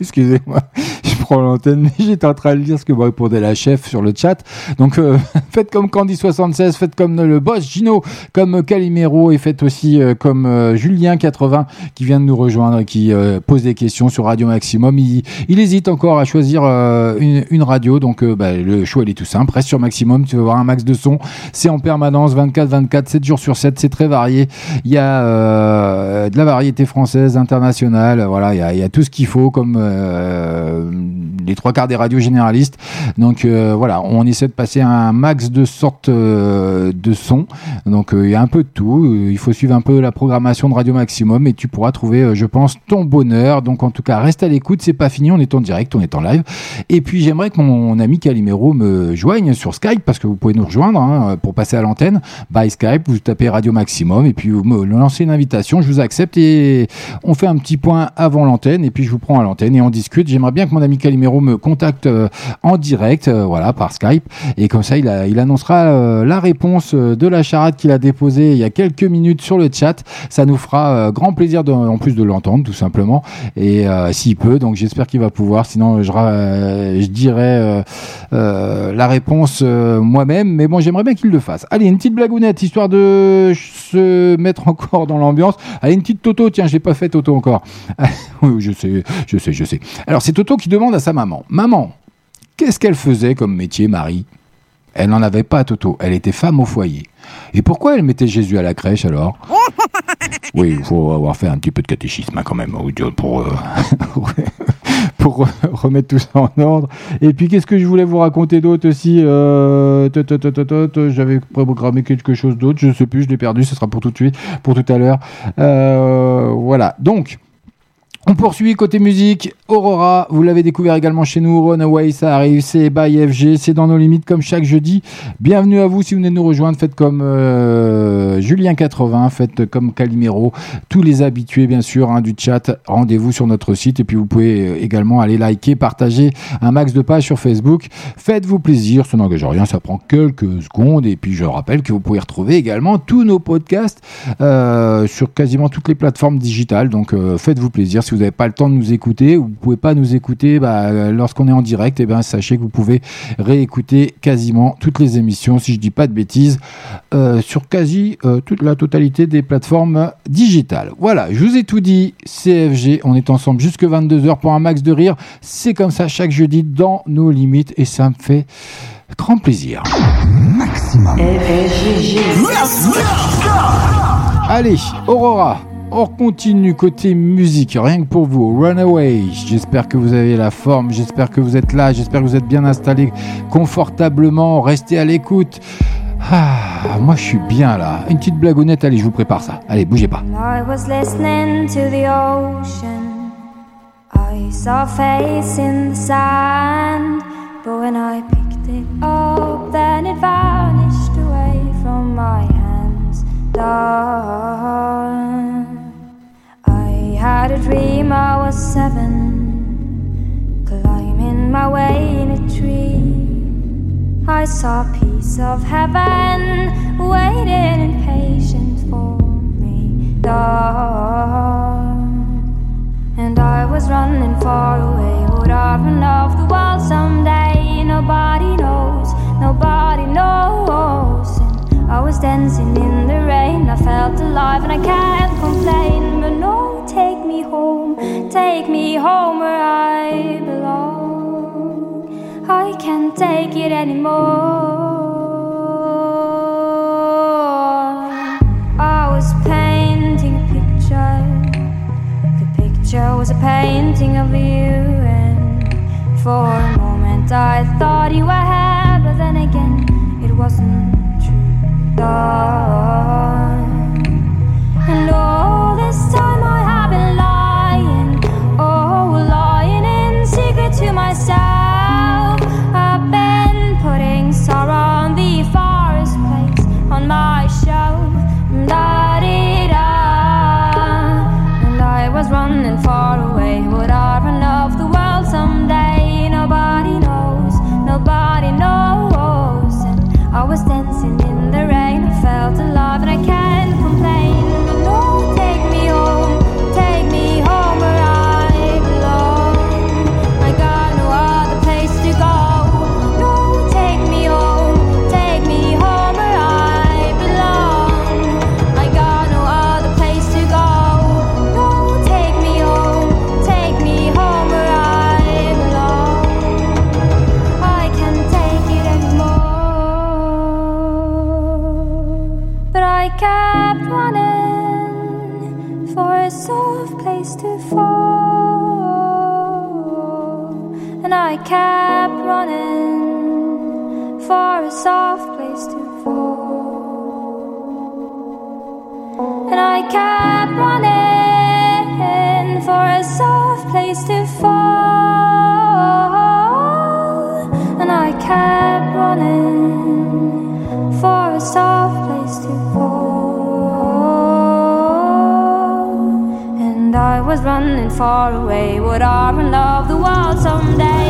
excusez-moi, je prends j'étais en train de lire ce que me répondait la chef sur le chat. Donc euh, faites comme Candy76, faites comme le boss Gino, comme Calimero et faites aussi euh, comme euh, Julien80 qui vient de nous rejoindre et qui pose des questions sur Radio Maximum. Il, hésite encore à choisir une, radio, donc bah, le choix est tout simple. Reste sur Maximum, tu vas voir un max de son. C'est en permanence, 24-24, 7 jours sur 7, c'est très varié. Il y a de la variété française, internationale, voilà, il y a, il y a tout ce qu'il faut comme les trois quarts des radios généralistes. Donc euh, voilà, on essaie de passer un max de sortes euh, de sons. Donc euh, il y a un peu de tout. Il faut suivre un peu la programmation de Radio Maximum et tu pourras trouver, je pense, ton bonheur. Donc en tout cas, reste à l'écoute. C'est pas fini. On est en direct, on est en live. Et puis j'aimerais que mon ami Calimero me joigne sur Skype parce que vous pouvez nous rejoindre hein, pour passer à l'antenne. By Skype, vous tapez Radio Maximum et puis vous me lancez une invitation. Je vous accepte et on fait un petit point avant l'antenne et puis je vous prends à l'antenne et on discute. J'aimerais bien que mon ami Calimero me contacte euh, en direct, euh, voilà, par Skype et comme ça il, annoncera euh, la réponse de la charade qu'il a déposée il y a quelques minutes sur le chat. Ça nous fera grand plaisir en plus de l'entendre tout simplement et s'il peut. Donc j'espère qu'il va pouvoir. Sinon je, euh, la réponse moi-même. Mais bon j'aimerais bien qu'il le fasse. Allez une petite blagounette histoire de se mettre encore dans l'ambiance. Allez une petite Toto. Tiens j'ai pas fait Toto encore. je sais je sais je sais. Alors c'est Toto qui demande à sa. Maman qu'est-ce qu'elle faisait comme métier Marie? Elle n'en avait pas, Toto. Elle était femme au foyer. Et pourquoi elle mettait Jésus à la crèche alors? Oui, il faut avoir fait un petit peu de catéchisme hein, quand même pour, euh, pour remettre tout ça en ordre. Et puis, qu'est-ce que je voulais vous raconter d'autre aussi Euh, J'avais programmé quelque chose d'autre, je ne sais plus, je l'ai perdu, ce sera pour tout de suite, pour tout à l'heure. Euh, voilà, donc... On poursuit côté musique. Aurora, vous l'avez découvert également chez nous. Runaway, ça arrive. C'est by FG. C'est dans nos limites comme chaque jeudi. Bienvenue à vous si vous venez de nous rejoindre. Faites comme euh, Julien80. Faites comme Calimero. Tous les habitués, bien sûr, hein, du chat. Rendez-vous sur notre site. Et puis vous pouvez euh, également aller liker, partager un max de pages sur Facebook. Faites-vous plaisir. Ça n'engage rien. Ça prend quelques secondes. Et puis je rappelle que vous pouvez retrouver également tous nos podcasts euh, sur quasiment toutes les plateformes digitales. Donc faites-vous plaisir. Si vous n'avez pas le temps de nous écouter ou vous pouvez pas nous écouter bah, euh, lorsqu'on est en direct, et ben sachez que vous pouvez réécouter quasiment toutes les émissions, si je dis pas de bêtises, euh, sur quasi euh, toute la totalité des plateformes digitales. Voilà, je vous ai tout dit. CFG, on est ensemble jusque 22h pour un max de rire. C'est comme ça chaque jeudi dans nos limites et ça me fait grand plaisir. Maximum. Allez, Aurora, on continue côté musique, rien que pour vous. Runaway, j'espère que vous avez la forme, j'espère que vous êtes là, j'espère que vous êtes bien installés confortablement, restez à l'écoute. Ah, moi je suis bien là. Une petite blagounette, allez, je vous prépare ça. Allez, bougez pas. I was listening to the ocean. I saw face in the sand. But when I picked it up, then it vanished away from my hands. Had a dream I was seven, climbing my way in a tree. I saw a piece of heaven waiting impatient for me. And I was running far away. Would I run off the world someday? Nobody knows, nobody knows. I was dancing in the rain. I felt alive and I can't complain. But no, take me home, take me home where I belong. I can't take it anymore. I was painting a picture. The picture was a painting of you, and for a moment I thought you were here, but then again it wasn't myself. kept running for a soft place to fall. And I kept running for a soft place to fall. And I kept running for a soft place to fall. And I was running far away. Would I love the world someday?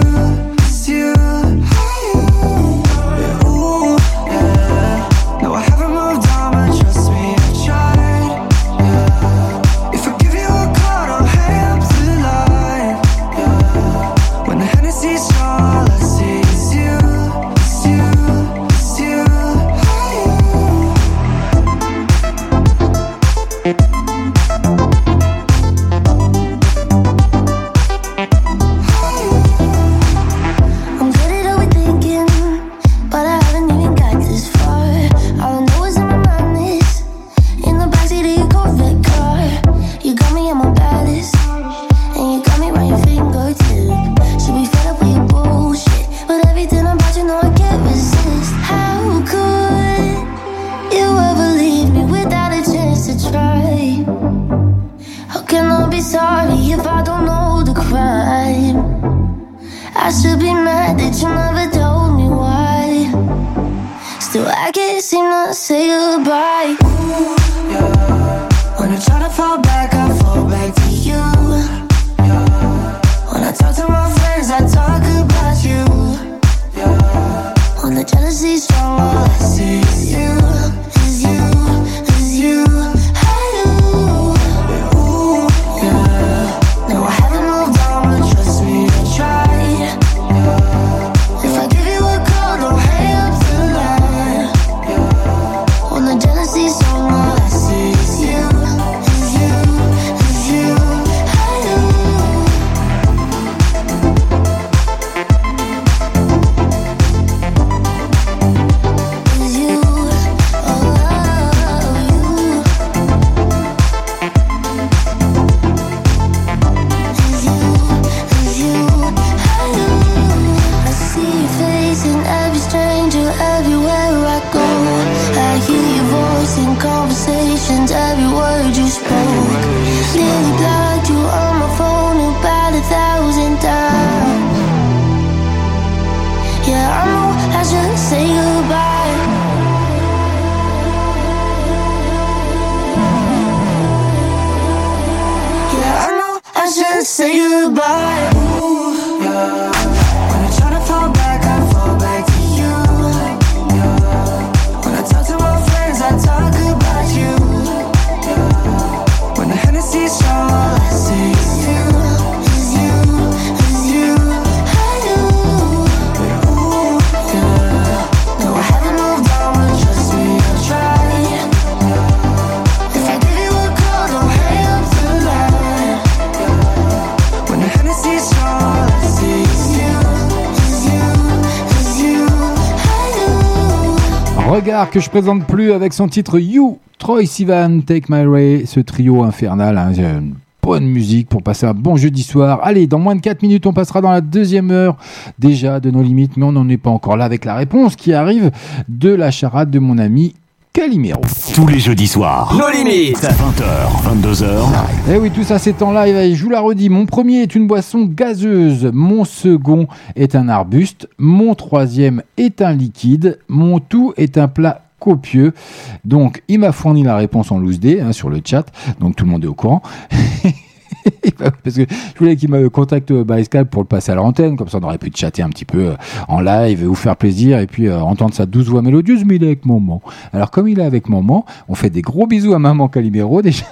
Que je présente plus avec son titre You, Troy Sivan, Take My Way, ce trio infernal. hein, une bonne musique pour passer un bon jeudi soir. Allez, dans moins de 4 minutes, on passera dans la deuxième heure déjà de nos limites, mais on n'en est pas encore là avec la réponse qui arrive de la charade de mon ami Calimero. Tous les jeudis soirs. Nos limites. 20h, 22h. Eh oui, tout ça c'est en live. Et je vous la redis. Mon premier est une boisson gazeuse. Mon second est un arbuste. Mon troisième est un liquide. Mon tout est un plat copieux. Donc, il m'a fourni la réponse en loose day hein, sur le chat. Donc, tout le monde est au courant. Parce que je voulais qu'il me contacte euh, by Skype pour le passer à l'antenne, comme ça on aurait pu chatter un petit peu euh, en live, vous faire plaisir et puis euh, entendre sa douce voix mélodieuse, mais il est avec maman. Alors comme il est avec maman, on fait des gros bisous à maman Calimero déjà,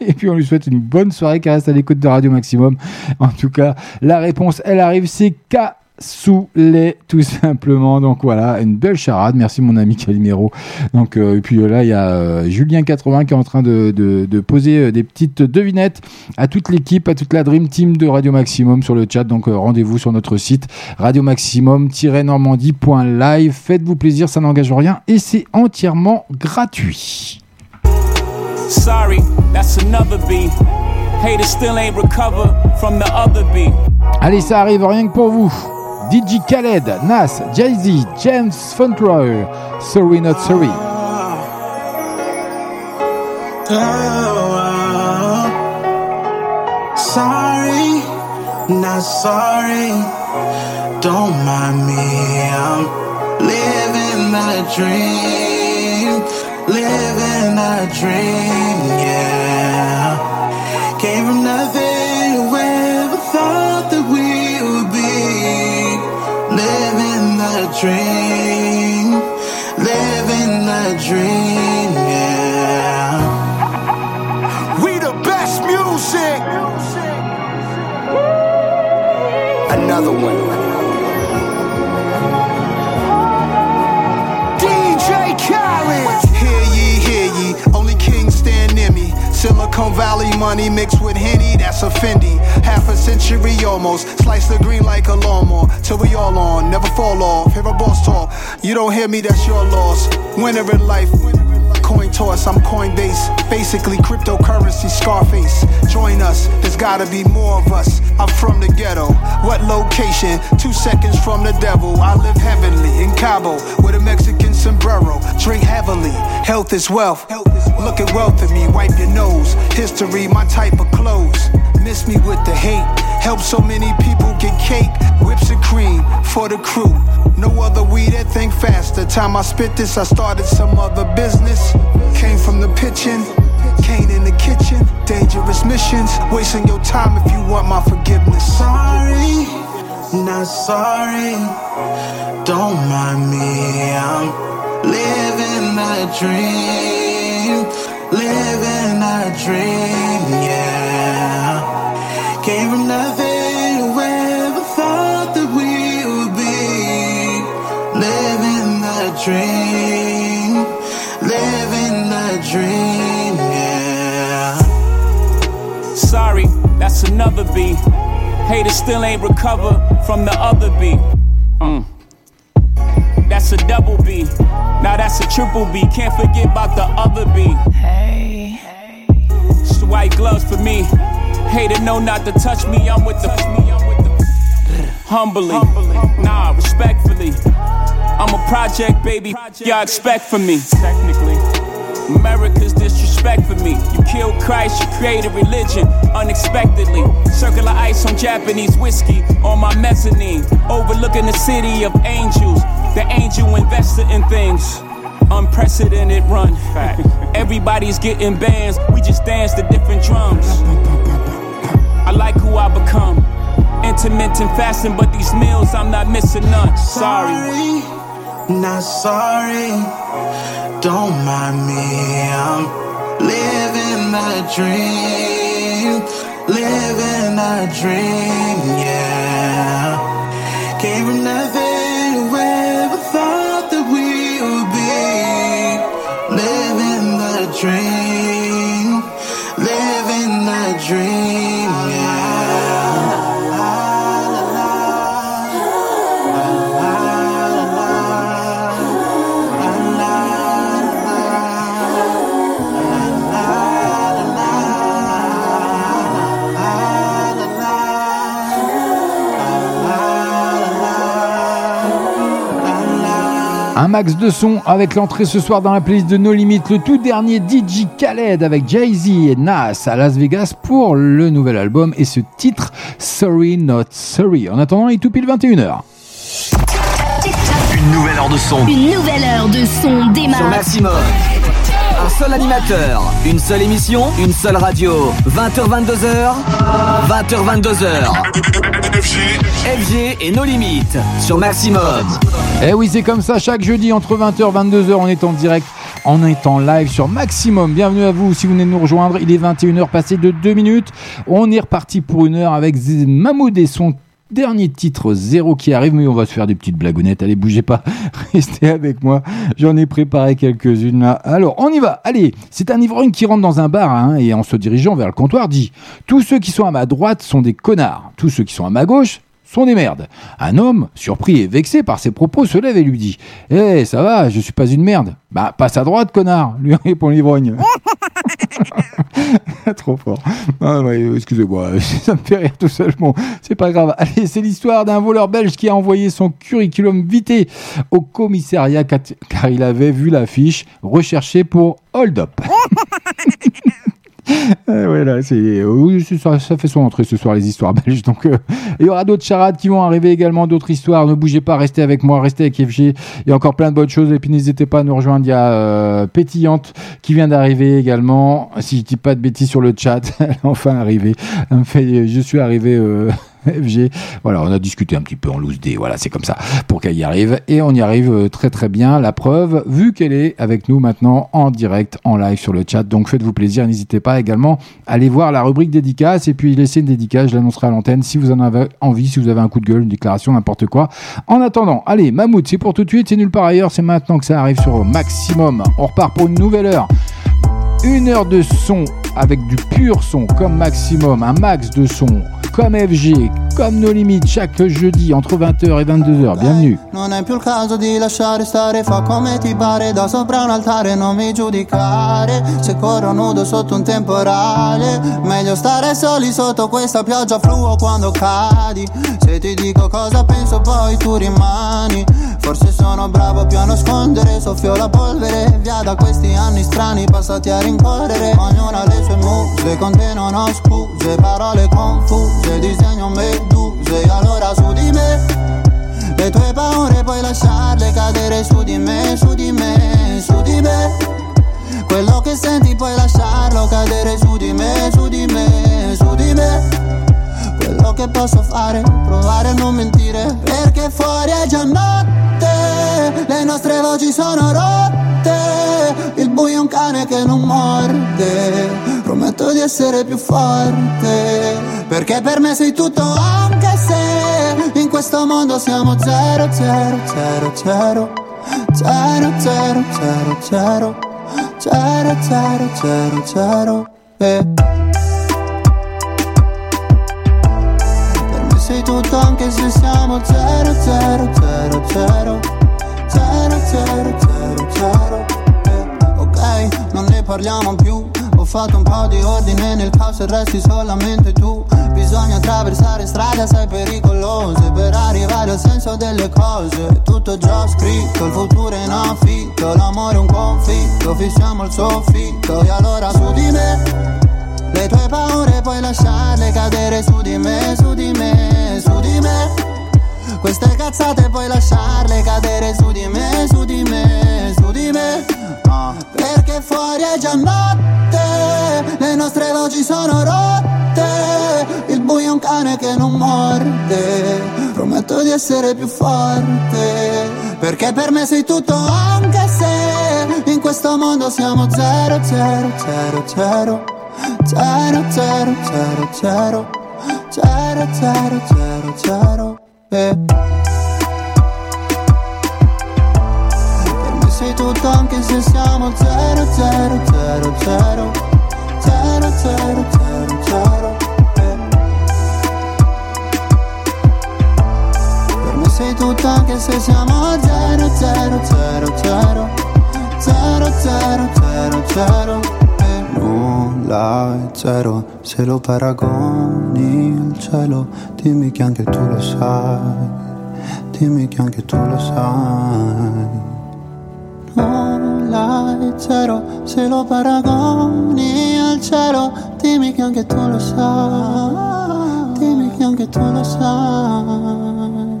et puis on lui souhaite une bonne soirée qui reste à l'écoute de Radio Maximum. En tout cas, la réponse, elle arrive, c'est K sous les tout simplement donc voilà une belle charade merci mon ami Calimero donc euh, et puis euh, là il y a euh, Julien 80 qui est en train de, de- de poser des petites devinettes à toute l'équipe à toute la Dream Team de Radio Maximum sur le chat donc rendez-vous sur notre site radio maximum-normandie.live faites-vous plaisir ça n'engage rien et c'est entièrement gratuit Sorry, that's another B. Haters still ain't recovered from the other B. Allez, ça arrive rien que pour vous. DJ Khaled, Nas, Jay-Z, James Fontroy, Sorry Not Sorry. Oh, Sorry, not sorry. Don't mind me. I'm living that dream. Living that dream, yeah. Dream. Living that dream, Silicon Valley money mixed with Henny, that's a Fendi. Half a century almost, slice the green like a lawnmower. Till we all on, never fall off. Hear a boss talk, you don't hear me, that's your loss. Winner in life, coin toss, I'm Coinbase. Basically, cryptocurrency, Scarface. Join us, there's gotta be more of us. I'm from the ghetto. What location? Two seconds from the devil. I live heavenly in Cabo with a Mexican sombrero. Drink heavily, health is wealth. Look at wealth in me, wipe your nose. History, my type of clothes. Miss me with the hate. Help so many people get cake. Whips and cream for the crew. No other weed that think faster. Time I spit this, I started some other business. Came from the pitching. Cane in the kitchen, dangerous missions. Wasting your time if you want my forgiveness. Sorry, not sorry. Don't mind me. I'm living that dream. Living that dream, yeah. Came from nothing to ever thought that we would be. Living that dream. Living that dream, yeah. Sorry, that's another B. Haters still ain't recovered from the other B. Mm. That's a double B. Now that's a triple B. Can't forget about the other B. Hey. It's the white gloves for me. Hater know not to touch me. I'm with the. Humbly. Nah, respectfully. I'm a project, baby. Y'all expect from me. Technically. America's disrespect for me. You killed Christ, you created religion unexpectedly. Circular ice on Japanese whiskey on my mezzanine. Overlooking the city of angels. The angel investor in things. Unprecedented run. Everybody's getting bands, we just dance to different drums. I like who I become. Intermittent fasting, but these meals I'm not missing none. Sorry. Not sorry. Don't mind me. I'm living that dream. Living that dream, yeah. Un max de son avec l'entrée ce soir dans la playlist de No Limit, le tout dernier DJ Khaled avec Jay-Z et Nas à Las Vegas pour le nouvel album et ce titre Sorry Not Sorry. En attendant, il est tout pile 21h. Une nouvelle heure de son. Une nouvelle heure de son démarre. Sur Maximum. Un seul animateur, une seule émission, une seule radio. 20h22h, 20h22h. FG et nos limites sur Maximum. Eh oui, c'est comme ça, chaque jeudi entre 20h et 22h, on est en direct, on est en live sur Maximum. Bienvenue à vous si vous venez de nous rejoindre. Il est 21h passé de 2 minutes. On est reparti pour une heure avec Mahmoud et son dernier titre, Zéro qui arrive, mais on va se faire des petites blagounettes. Allez, bougez pas, restez avec moi. J'en ai préparé quelques-unes là. Alors, on y va. Allez, c'est un ivrogne qui rentre dans un bar hein, et en se dirigeant vers le comptoir dit Tous ceux qui sont à ma droite sont des connards. Tous ceux qui sont à ma gauche sont des merdes. Un homme, surpris et vexé par ses propos, se lève et lui dit Eh, ça va, je suis pas une merde. Bah, passe à droite, connard, lui répond l'ivrogne. Trop fort. Excusez-moi, ça me fait rire tout seul. Bon, c'est pas grave. Allez, c'est l'histoire d'un voleur belge qui a envoyé son curriculum vitae au commissariat car il avait vu l'affiche recherché pour hold up. Euh, ouais, là, c'est, oui, c'est ça, ça fait son entrée ce soir, les histoires belges. Donc, euh, il y aura d'autres charades qui vont arriver également, d'autres histoires. Ne bougez pas, restez avec moi, restez avec FG. Il y a encore plein de bonnes choses. Et puis, n'hésitez pas à nous rejoindre. Il y a euh, Pétillante qui vient d'arriver également. Si je dis pas de bêtises sur le chat, elle est enfin arrivée. Je suis arrivé. FG. Voilà, on a discuté un petit peu en loose day. Voilà, c'est comme ça pour qu'elle y arrive. Et on y arrive euh, très très bien. La preuve, vu qu'elle est avec nous maintenant en direct, en live sur le chat. Donc faites-vous plaisir. N'hésitez pas également à aller voir la rubrique dédicace et puis laisser une dédicace. Je l'annoncerai à l'antenne si vous en avez envie, si vous avez un coup de gueule, une déclaration, n'importe quoi. En attendant, allez, Mammouth, c'est pour tout de suite. C'est nulle part ailleurs. C'est maintenant que ça arrive sur Maximum. On repart pour une nouvelle heure. Une heure de son avec du pur son comme maximum, un max de son comme FG, comme nos limites chaque jeudi entre 20h et 22h. Bienvenue. Non è più il caso di lasciare stare, fa come ti pare Da sopra un altare non mi giudicare. Se corro nudo sotto un temporale Meglio stare soli sotto questa pioggia fluo quando cadi. Se ti dico cosa penso poi tu rimani. Forse sono bravo più a nascondere Soffio la polvere via da questi anni strani Passati a rincorrere. Ognuno ha le sue muse Con te non ho scuse Parole confuse Disegno meduse Allora su di me le tue paure puoi lasciarle cadere su di me, su di me, su di me. Quello che senti puoi lasciarlo cadere su di me, su di me, su di me. Quello che posso fare, provare a non mentire, perché fuori è già notte, le nostre voci sono rotte, il buio è un cane che non morde, prometto di essere più forte, perché per me sei tutto anche se in questo mondo siamo zero, zero, zero, zero, zero, zero, zero, zero, zero, zero, zero, zero, eh. tutto anche se siamo zero, zero, zero, zero. Zero, zero, zero, zero. Eh, Ok, non ne parliamo più. Ho fatto un po' di ordine nel caos e resti solamente tu. Bisogna attraversare strade assai pericolose Per arrivare al senso delle cose. Tutto già scritto, il futuro è in affitto L'amore è un conflitto, fissiamo il soffitto. E allora su di me le tue paure puoi lasciarle cadere su di me, su di me su di me. Queste cazzate puoi lasciarle cadere su di me, su di me, su di me. Ah, Perché fuori è già notte, le nostre voci sono rotte. Il buio è un cane che non morde. Prometto di essere più forte. Perché per me sei tutto anche se in questo mondo siamo zero, zero, zero, zero. Zero, zero, zero, zero Zero, zero, zero, zero eh. Per me sei tutto anche se siamo zero, zero, zero, zero Zero, zero, zero, zero eh. Per me sei tutto anche se siamo zero, zero, zero, zero Zero, zero, zero, zero. Nulla è zero se lo paragoni al cielo Dimmi che anche tu lo sai Dimmi che anche tu lo sai Moonlight zero, se lo paragoni al cielo, dimmi che anche tu lo sai, dimmi che anche tu lo sai.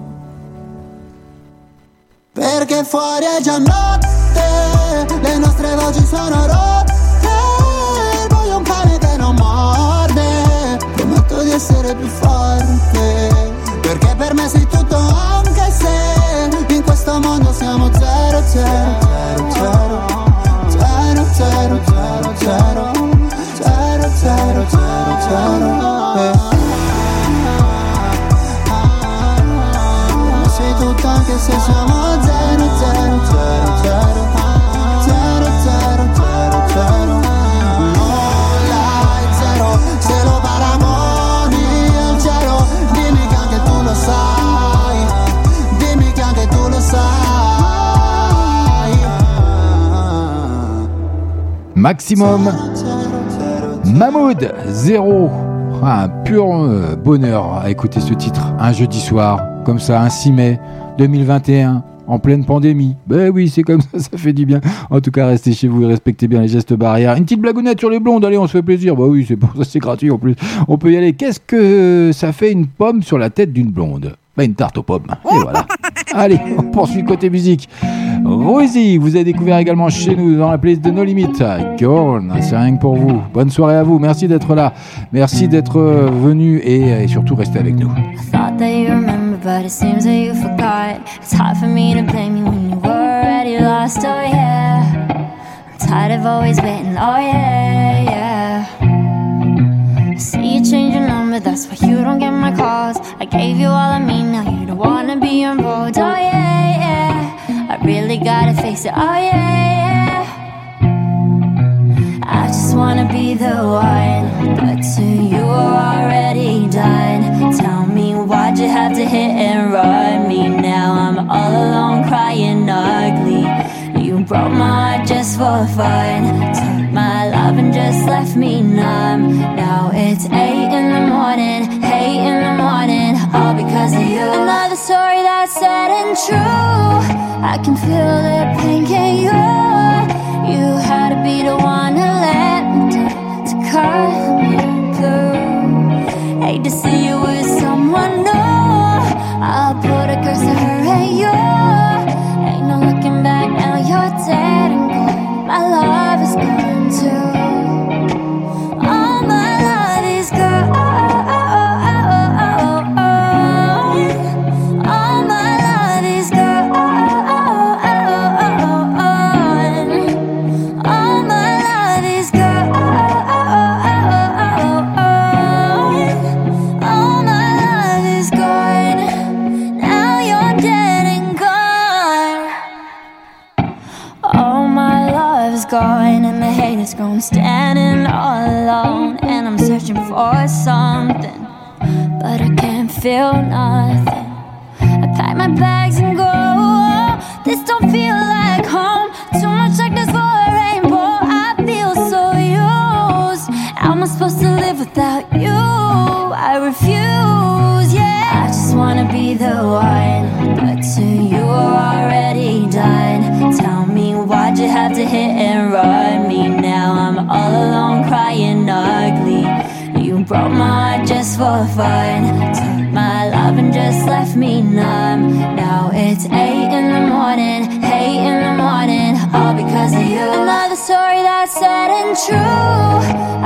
Perché fuori è già notte, le nostre voci sono rotte, essere più forte Perché per me sei tutto anche se In questo mondo siamo zero, zero, zero, zero Zero, zero, zero, zero Zero, zero, zero, zero, zero. Maximum. Mahmoud, zéro. Un pur euh, bonheur à écouter ce titre. Un jeudi soir, comme ça, un 6 mai 2021, en pleine pandémie. Ben oui, c'est comme ça, ça fait du bien. En tout cas, restez chez vous et respectez bien les gestes barrières. Une petite blagounette sur les blondes, allez, on se fait plaisir. Bah oui, c'est gratuit en plus. On peut y aller. Qu'est-ce que ça fait une pomme sur la tête d'une blonde? Bah une tarte aux pommes. Et voilà. Allez, on poursuit côté musique. Rosie, vous avez découvert également chez nous dans la playlist de No Limit. Gorn, c'est rien que pour vous. Bonne soirée à vous. Merci d'être là. Merci d'être euh, venu et, et surtout restez avec nous. Thought that you remember, but it seems that you forgot. It's hard for me to blame you when you were already lost. Oh yeah, I'm tired of always waiting. Oh yeah, yeah. I see you change number, that's why you don't get my calls. I gave you all of me, now you don't wanna be involved. Oh yeah, yeah. I really gotta face it. Oh yeah, yeah. I just wanna be the one, but to you are already done. Tell me why'd you have to hit and run me? Now I'm all alone. Broke my heart just for fun. Took my love and just left me numb. Now it's eight in the morning, eight in the morning, all because of you. Another story that's sad and true. I can feel the pain, can you? You had to be the one to let me down, to cut me through. Hate to see you for something, but I can't feel nothing. I pack my bags and go. This don't feel like home. Too much darkness for a rainbow. I feel so used. How am I supposed to live without you? I refuse. Yeah, I just wanna be the one, but to you already done. Tell me why'd you have to hit and run me? Now I'm all alone crying ugly. Broke my heart just for fun. Took my love and just left me numb. Now it's eight in the morning, eight in the morning, all because of you. Another story that's sad and true.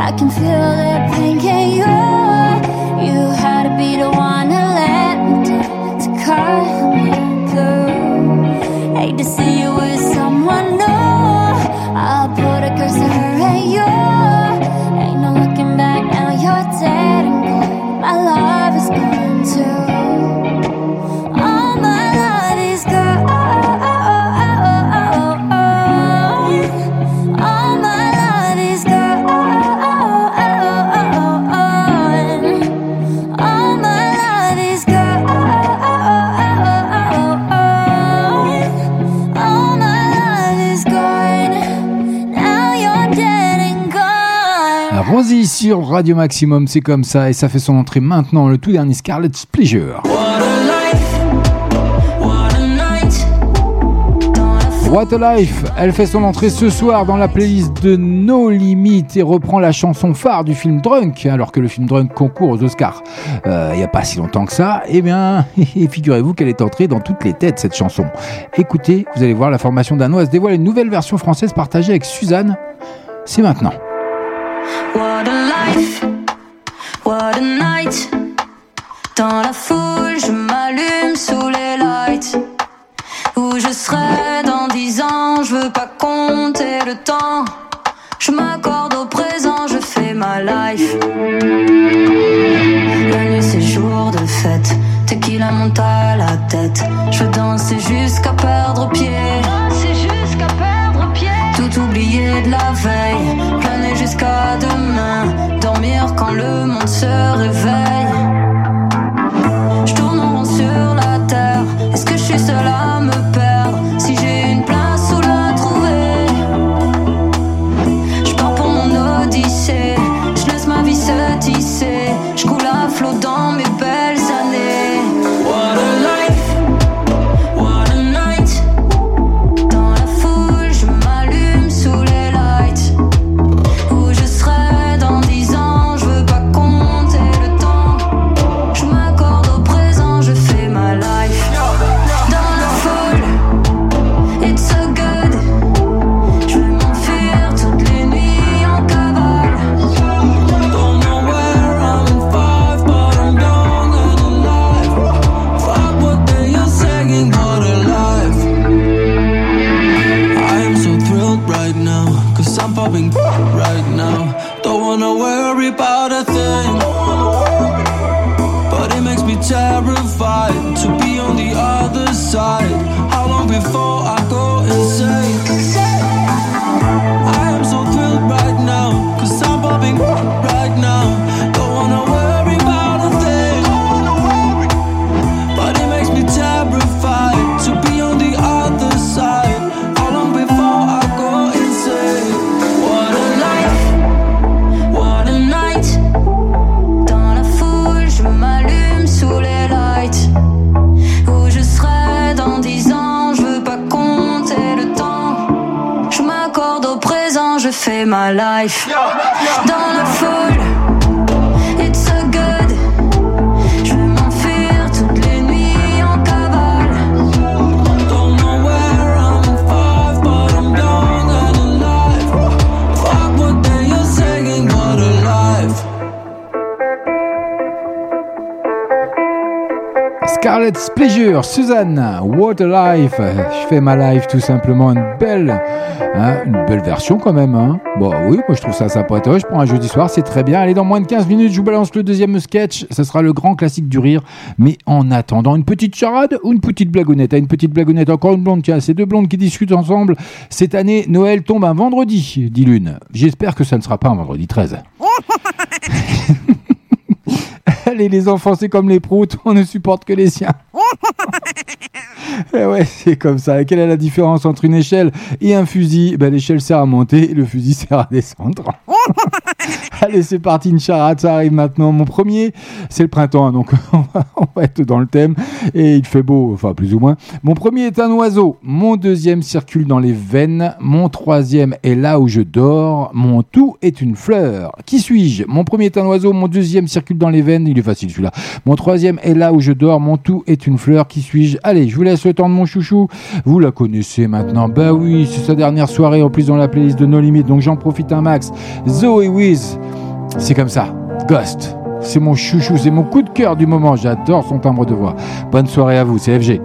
I can feel the pain, can you? You had to be the one to let me to cut me through. Hate to see you Rosie sur Radio Maximum, c'est comme ça et ça fait son entrée maintenant, le tout dernier Scarlet's Pleasure. What a life, what a night. Don't wanna What a Life, elle fait son entrée ce soir dans la playlist de No Limit et reprend la chanson phare du film Drunk, alors que le film Drunk concourt aux Oscars euh, il n'y a pas si longtemps que ça. Eh bien, figurez-vous qu'elle est entrée dans toutes les têtes cette chanson. Écoutez, vous allez voir, la formation danoise dévoile une nouvelle version française partagée avec Suzanne. C'est maintenant. What a life, what a night. Dans la foule, je m'allume sous les lights. Où je serai dans dix ans, je veux pas compter le temps. Je m'accorde au présent, je fais ma life. La nuit, c'est jour de fête. Tequila monte à la tête. Je veux danser jusqu'à perdre pied. C'est jusqu'à perdre pied. Tout oublier de la veille. Jusqu'à demain. Dormir quand le monde se réveille. Je fais ma life. Dans la Scarlett's Pleasure, Suzanne, What a Life. Je fais ma life tout simplement une belle, hein, une belle version quand même. Hein. Bon, oui, moi je trouve ça sympatoche pour un jeudi soir, c'est très bien. Allez, dans moins de 15 minutes, je vous balance le deuxième sketch. Ce sera le grand classique du rire. Mais en attendant, une petite charade ou une petite blagounette? Ah, Une petite blagounette, encore une blonde. Tiens, ces deux blondes qui discutent ensemble. Cette année, Noël tombe un vendredi, dit l'une. J'espère que ça ne sera pas un vendredi 13. Allez, les enfants, c'est comme les proutes, on ne supporte que les siens. Eh ouais, c'est comme ça. Quelle est la différence entre une échelle et un fusil? Ben, L'échelle sert à monter et le fusil sert à descendre. Allez, c'est parti, charade, ça arrive maintenant. Mon premier, c'est le printemps, hein, donc on va, on va être dans le thème. Et il fait beau, enfin plus ou moins. Mon premier est un oiseau. Mon deuxième circule dans les veines. Mon troisième est là où je dors. Mon tout est une fleur. Qui suis-je? Mon premier est un oiseau. Mon deuxième circule dans les veines. Il est facile celui-là. Mon troisième est là où je dors. Mon tout est une fleur. Qui suis-je? Allez, je vous laisse le temps de mon chouchou. Vous la connaissez maintenant. Bah oui, c'est sa dernière soirée en plus dans la playlist de No Limit. Donc j'en profite un max. Zoé Wiz. C'est comme ça. Ghost. C'est mon chouchou, c'est mon coup de cœur du moment. J'adore son timbre de voix. Bonne soirée à vous, c'est FG.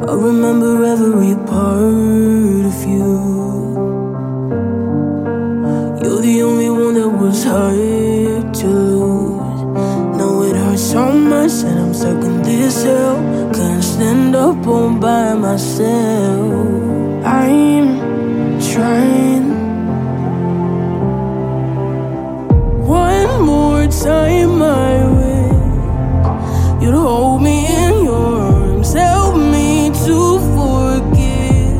I remember every part of you. You're the only one that was hard to lose. Now it hurts so much that I'm stuck in this hell. Can't stand up all by myself. I'm trying. One more time, I wish you'd hold me in your arms, help me to forgive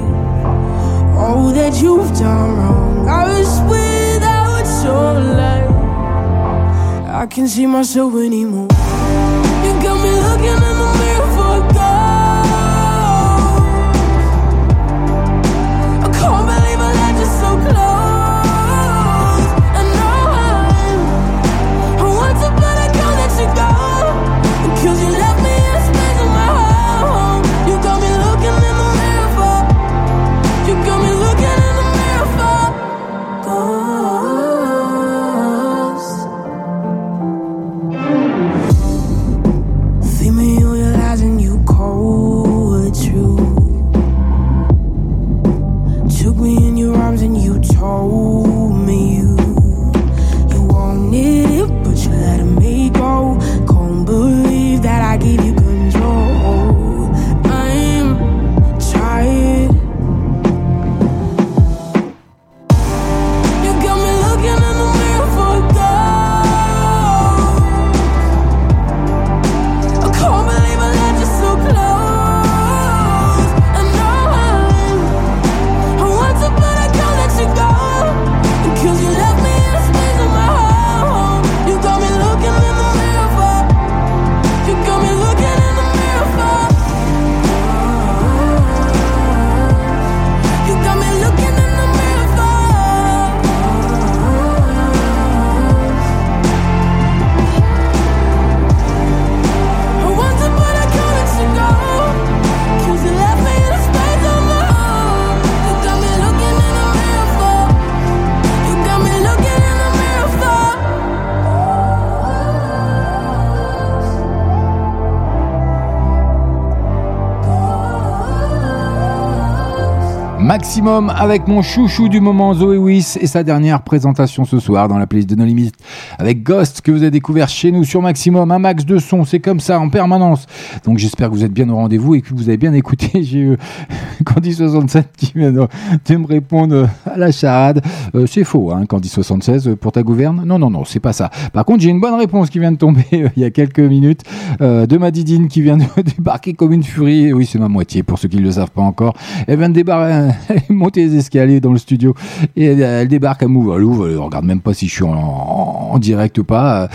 all that you've done wrong. I was without your light. I can't see myself anymore. You got me looking Maximum avec mon chouchou du moment Zoé Wiss et sa dernière présentation ce soir dans la playlist de nos limites avec Ghost que vous avez découvert chez nous sur Maximum, un max de son, c'est comme ça en permanence. Donc j'espère que vous êtes bien au rendez-vous et que vous avez bien écouté. J'ai eu Candy67 qui vient de, me répondre à la charade. Euh, c'est faux, hein, Candy76 pour ta gouverne Non, non, non, c'est pas ça. Par contre, j'ai une bonne réponse qui vient de tomber euh, il y a quelques minutes euh, de ma Didine qui vient de débarquer comme une furie. Oui, c'est ma moitié pour ceux qui ne le savent pas encore. Elle vient de débarquer, elle est les escaliers dans le studio et elle, débarque, elle m'ouvre, elle elle regarde même pas si je suis en, direct ou pas,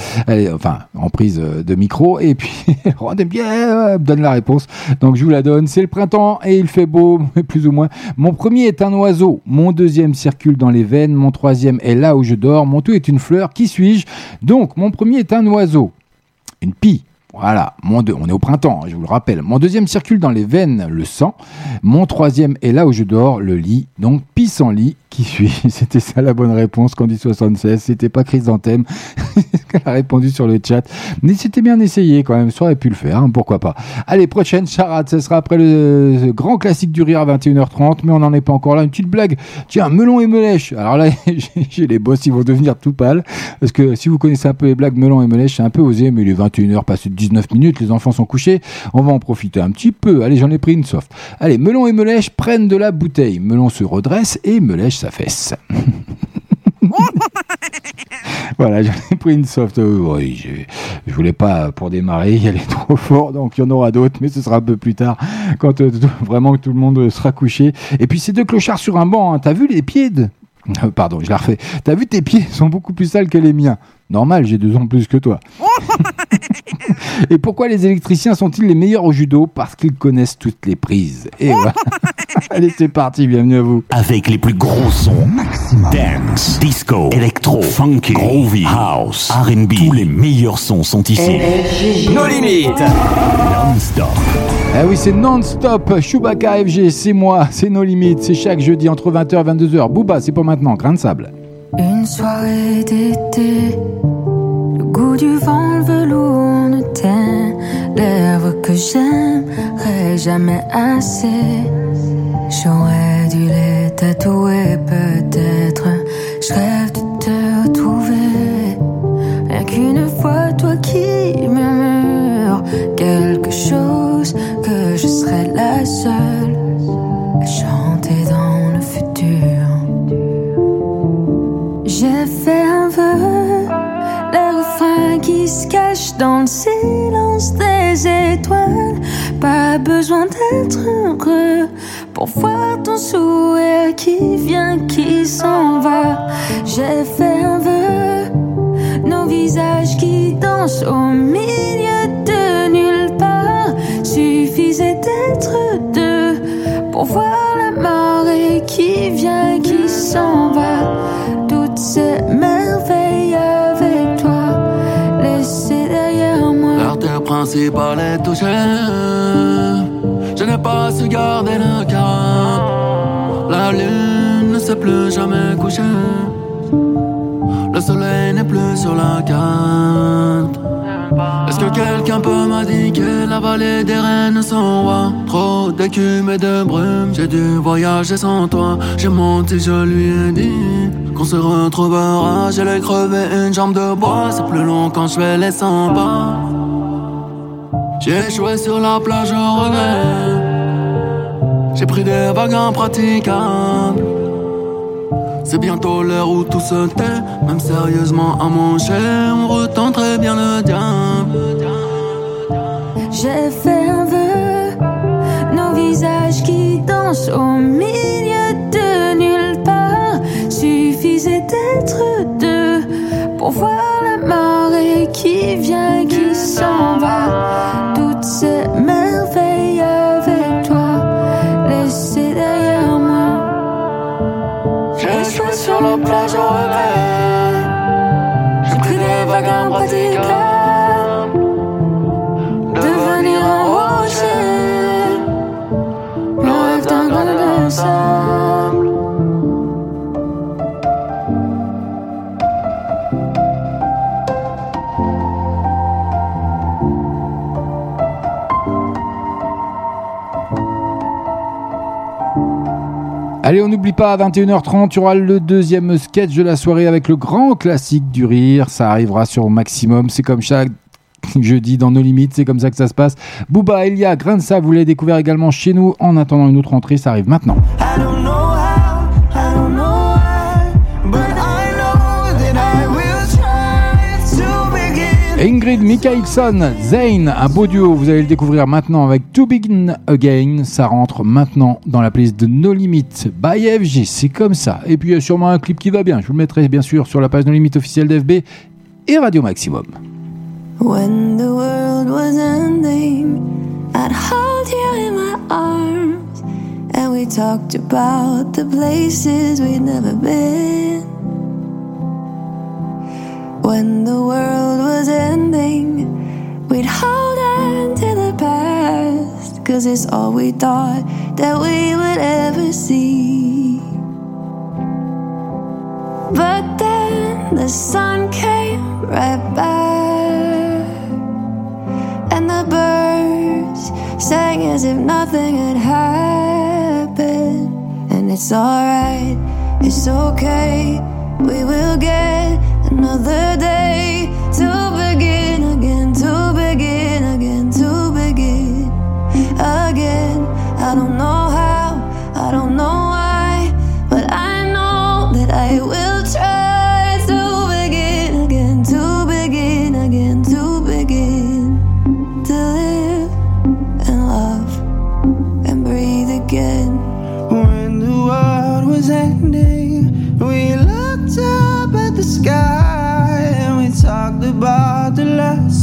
enfin en prise de micro et puis elle bien, me donne la réponse. Donc je vous la donne. C'est le printemps et il fait beau, plus ou moins. Mon premier est un oiseau, mon deuxième circule dans les veines, mon troisième est là où je dors, mon tout est une fleur. Qui suis-je? Donc mon premier est un oiseau, une pie. Voilà, mon deux, on est au printemps, hein, je vous le rappelle. Mon deuxième circule dans les veines, le sang. Mon troisième est là où je dors, le lit. Donc, pissenlit, qui suis C'était ça la bonne réponse, Candy 76. C'était pas chrysanthème. Elle a répondu sur le chat. Mais c'était bien essayé quand même, ça aurait pu le faire, hein, pourquoi pas. Allez, prochaine charade, ce sera après le, le grand classique du rire à 21h30, mais on n'en est pas encore là. Une petite blague. Tiens, melon et melèche. Alors là, j'ai- les boss, ils vont devenir tout pâles. Parce que si vous connaissez un peu les blagues melon et melèche, c'est un peu osé, mais il est 21h, passé de 19 minutes, les enfants sont couchés. On va en profiter un petit peu. Allez, j'en ai pris une soft. Allez, melon et melèche prennent de la bouteille. Melon se redresse et melèche sa fesse. Voilà, j'en ai pris une soft. Oui, j'ai- je voulais pas, pour démarrer, y aller trop fort, donc il y en aura d'autres, mais ce sera un peu plus tard, quand euh, vraiment tout le monde sera couché. Et puis ces deux clochards sur un banc, hein, t'as vu les pieds de... Pardon, je la refais. T'as vu tes pieds sont beaucoup plus sales que les miens. Normal, j'ai deux ans de plus que toi. Et pourquoi les électriciens sont-ils les meilleurs au judo? Parce qu'ils connaissent toutes les prises. Et voilà. Allez, c'est parti, bienvenue à vous. Avec les plus gros sons. Dance, disco, électro, funky, groovy, house, R&B. Tous les meilleurs sons sont ici. Nos limites. Non-stop. Ah oui, c'est non-stop. Chewbacca FG, c'est moi, c'est nos limites. C'est chaque jeudi entre 20h et 22h. Booba, c'est pas maintenant. Grain de sable. Une soirée d'été, le goût du vent, le velours ne tait l'herbe que j'aimerais jamais assez. J'aurais dû les tatouer, peut-être. Je rêve de te retrouver. Rien qu'une fois, toi qui murmures quelque chose, que je serai la seule à dans le silence des étoiles. Pas besoin d'être heureux pour voir ton sourire qui vient, qui s'en va. J'ai fait un vœu, nos visages qui dansent au milieu de nulle part. Suffisait d'être deux pour voir la marée qui vient, qui s'en va. Toutes ces merveilles principale est touchée. Je n'ai pas su garder le cap. La lune ne s'est plus jamais couchée. Le soleil n'est plus sur la carte. Est-ce que quelqu'un peut m'indiquer la vallée des reines sans roi Trop d'écume et de brume, j'ai dû voyager sans toi. J'ai menti, je lui ai dit qu'on se retrouvera. J'ai crevé une jambe de bois, c'est plus long quand je fais les 100 pas. J'ai échoué sur la plage au regret. J'ai pris des vagues impraticables. C'est bientôt l'heure où tout se tait. Même sérieusement à manger, on retenterait bien le diable. J'ai fait un vœu, nos visages qui dansent au milieu de nulle part. Suffisait d'être deux pour voir Allez, on n'oublie pas, à 21h30, tu auras le deuxième sketch de la soirée avec le grand classique du rire. Ça arrivera sur Maximum. C'est comme chaque jeudi dans nos limites, c'est comme ça que ça se passe. Booba, Elia, Sable, vous l'avez découvert également chez nous. En attendant une autre entrée, ça arrive maintenant. Ingrid Michaelson, Zayn, un beau duo, vous allez le découvrir maintenant avec To Begin Again. Ça rentre maintenant dans la playlist de No Limits by FG, c'est comme ça. Et puis il y a sûrement un clip qui va bien, je vous le mettrai bien sûr sur la page No Limits officielle d'FB et Radio Maximum. When the world was ending, I'd hold you in my arms, and we talked about the places we'd never been. When the world was ending, we'd hold on to the past, cause it's all we thought that we would ever see. But then the sun came right back, and the birds sang as if nothing had happened. And it's alright, it's okay, we will get another day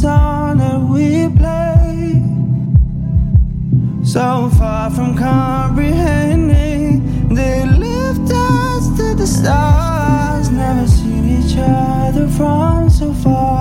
song that we played. So far from comprehending, they lift us to the stars. Never seen each other from so far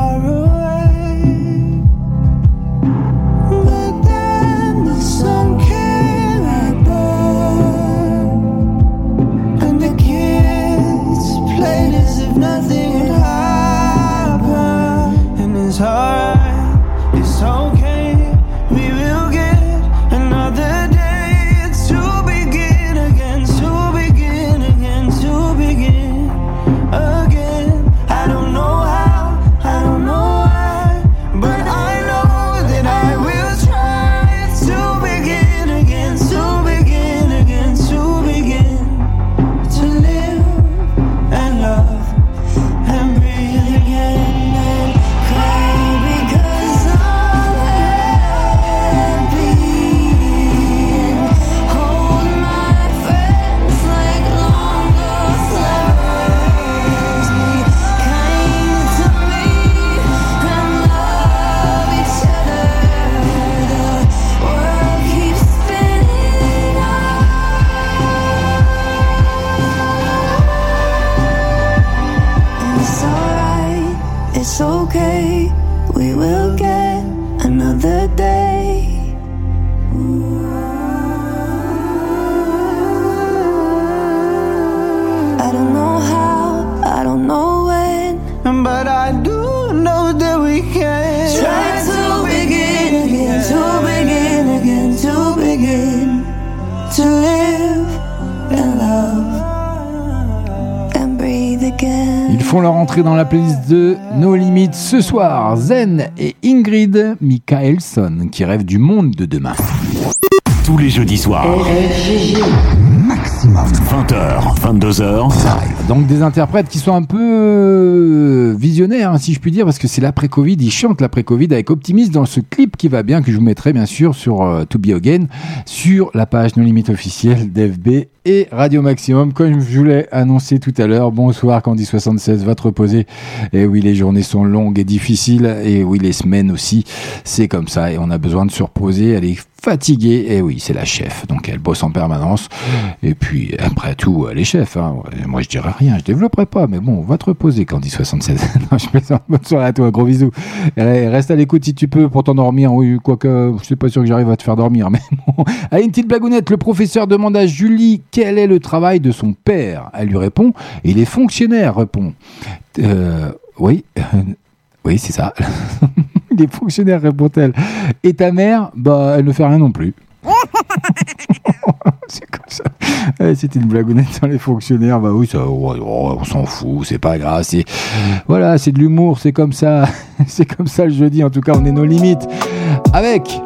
Dans la playlist de No Limits ce soir. Zen et Ingrid Michaelson qui rêvent du monde de demain. Tous les jeudis soirs. 20h, 22h. Donc des interprètes qui sont un peu euh, visionnaires, hein, si je puis dire, parce que c'est l'après-Covid. Ils chantent l'après-Covid avec optimisme dans ce clip qui va bien, que je vous mettrai bien sûr sur euh, To Be Again, sur la page No Limit officielle d'FB et Radio Maximum. Comme je vous l'ai annoncé tout à l'heure, bonsoir Candy76, va te reposer. Et oui, les journées sont longues et difficiles, et oui, les semaines aussi, c'est comme ça, et on a besoin de se reposer. Est fatiguée, et oui, c'est la chef, donc elle bosse en permanence. Et puis, après tout, elle est chef. hein. Moi, je dirais rien, je développerai pas, mais bon, va te reposer Candy76. non, je. Bonne soirée à toi, gros bisous. Et Reste à l'écoute si tu peux pour t'endormir. Oui, quoique, je suis pas sûr que j'arrive à te faire dormir, mais bon. Allez, une petite blagounette. Le professeur demande à Julie quel est le travail de son père. Elle lui répond, il est fonctionnaire, répond. Euh, oui, oui, c'est ça. Il est fonctionnaire, répond-elle. Et ta mère, bah, elle ne fait rien non plus. c'est comme ça. Eh, C'était une blagounette dans les fonctionnaires. Bah oui, ça, oh, oh, on s'en fout, c'est pas grave. C'est voilà, c'est de l'humour, c'est comme ça, c'est comme ça le jeudi. En tout cas, on est nos limites. Avec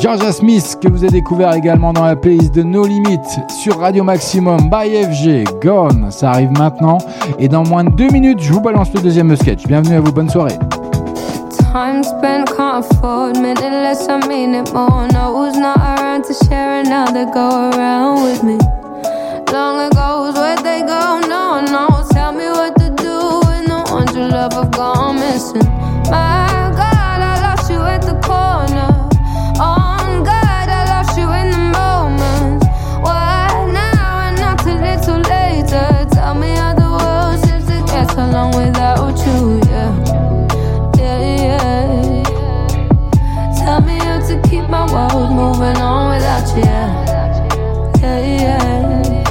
Georgia Smith que vous avez découvert également dans la playlist de No Limit sur Radio Maximum by FG. Gone, ça arrive maintenant et dans moins de deux minutes, je vous balance le deuxième sketch. Bienvenue à vous, bonne soirée. Time spent can't afford minute less I mean it more. No who's not around to share another go around with me? Long ago's where they go? No no tell me what to do when the ones you love have gone missing. My you. Yeah, yeah.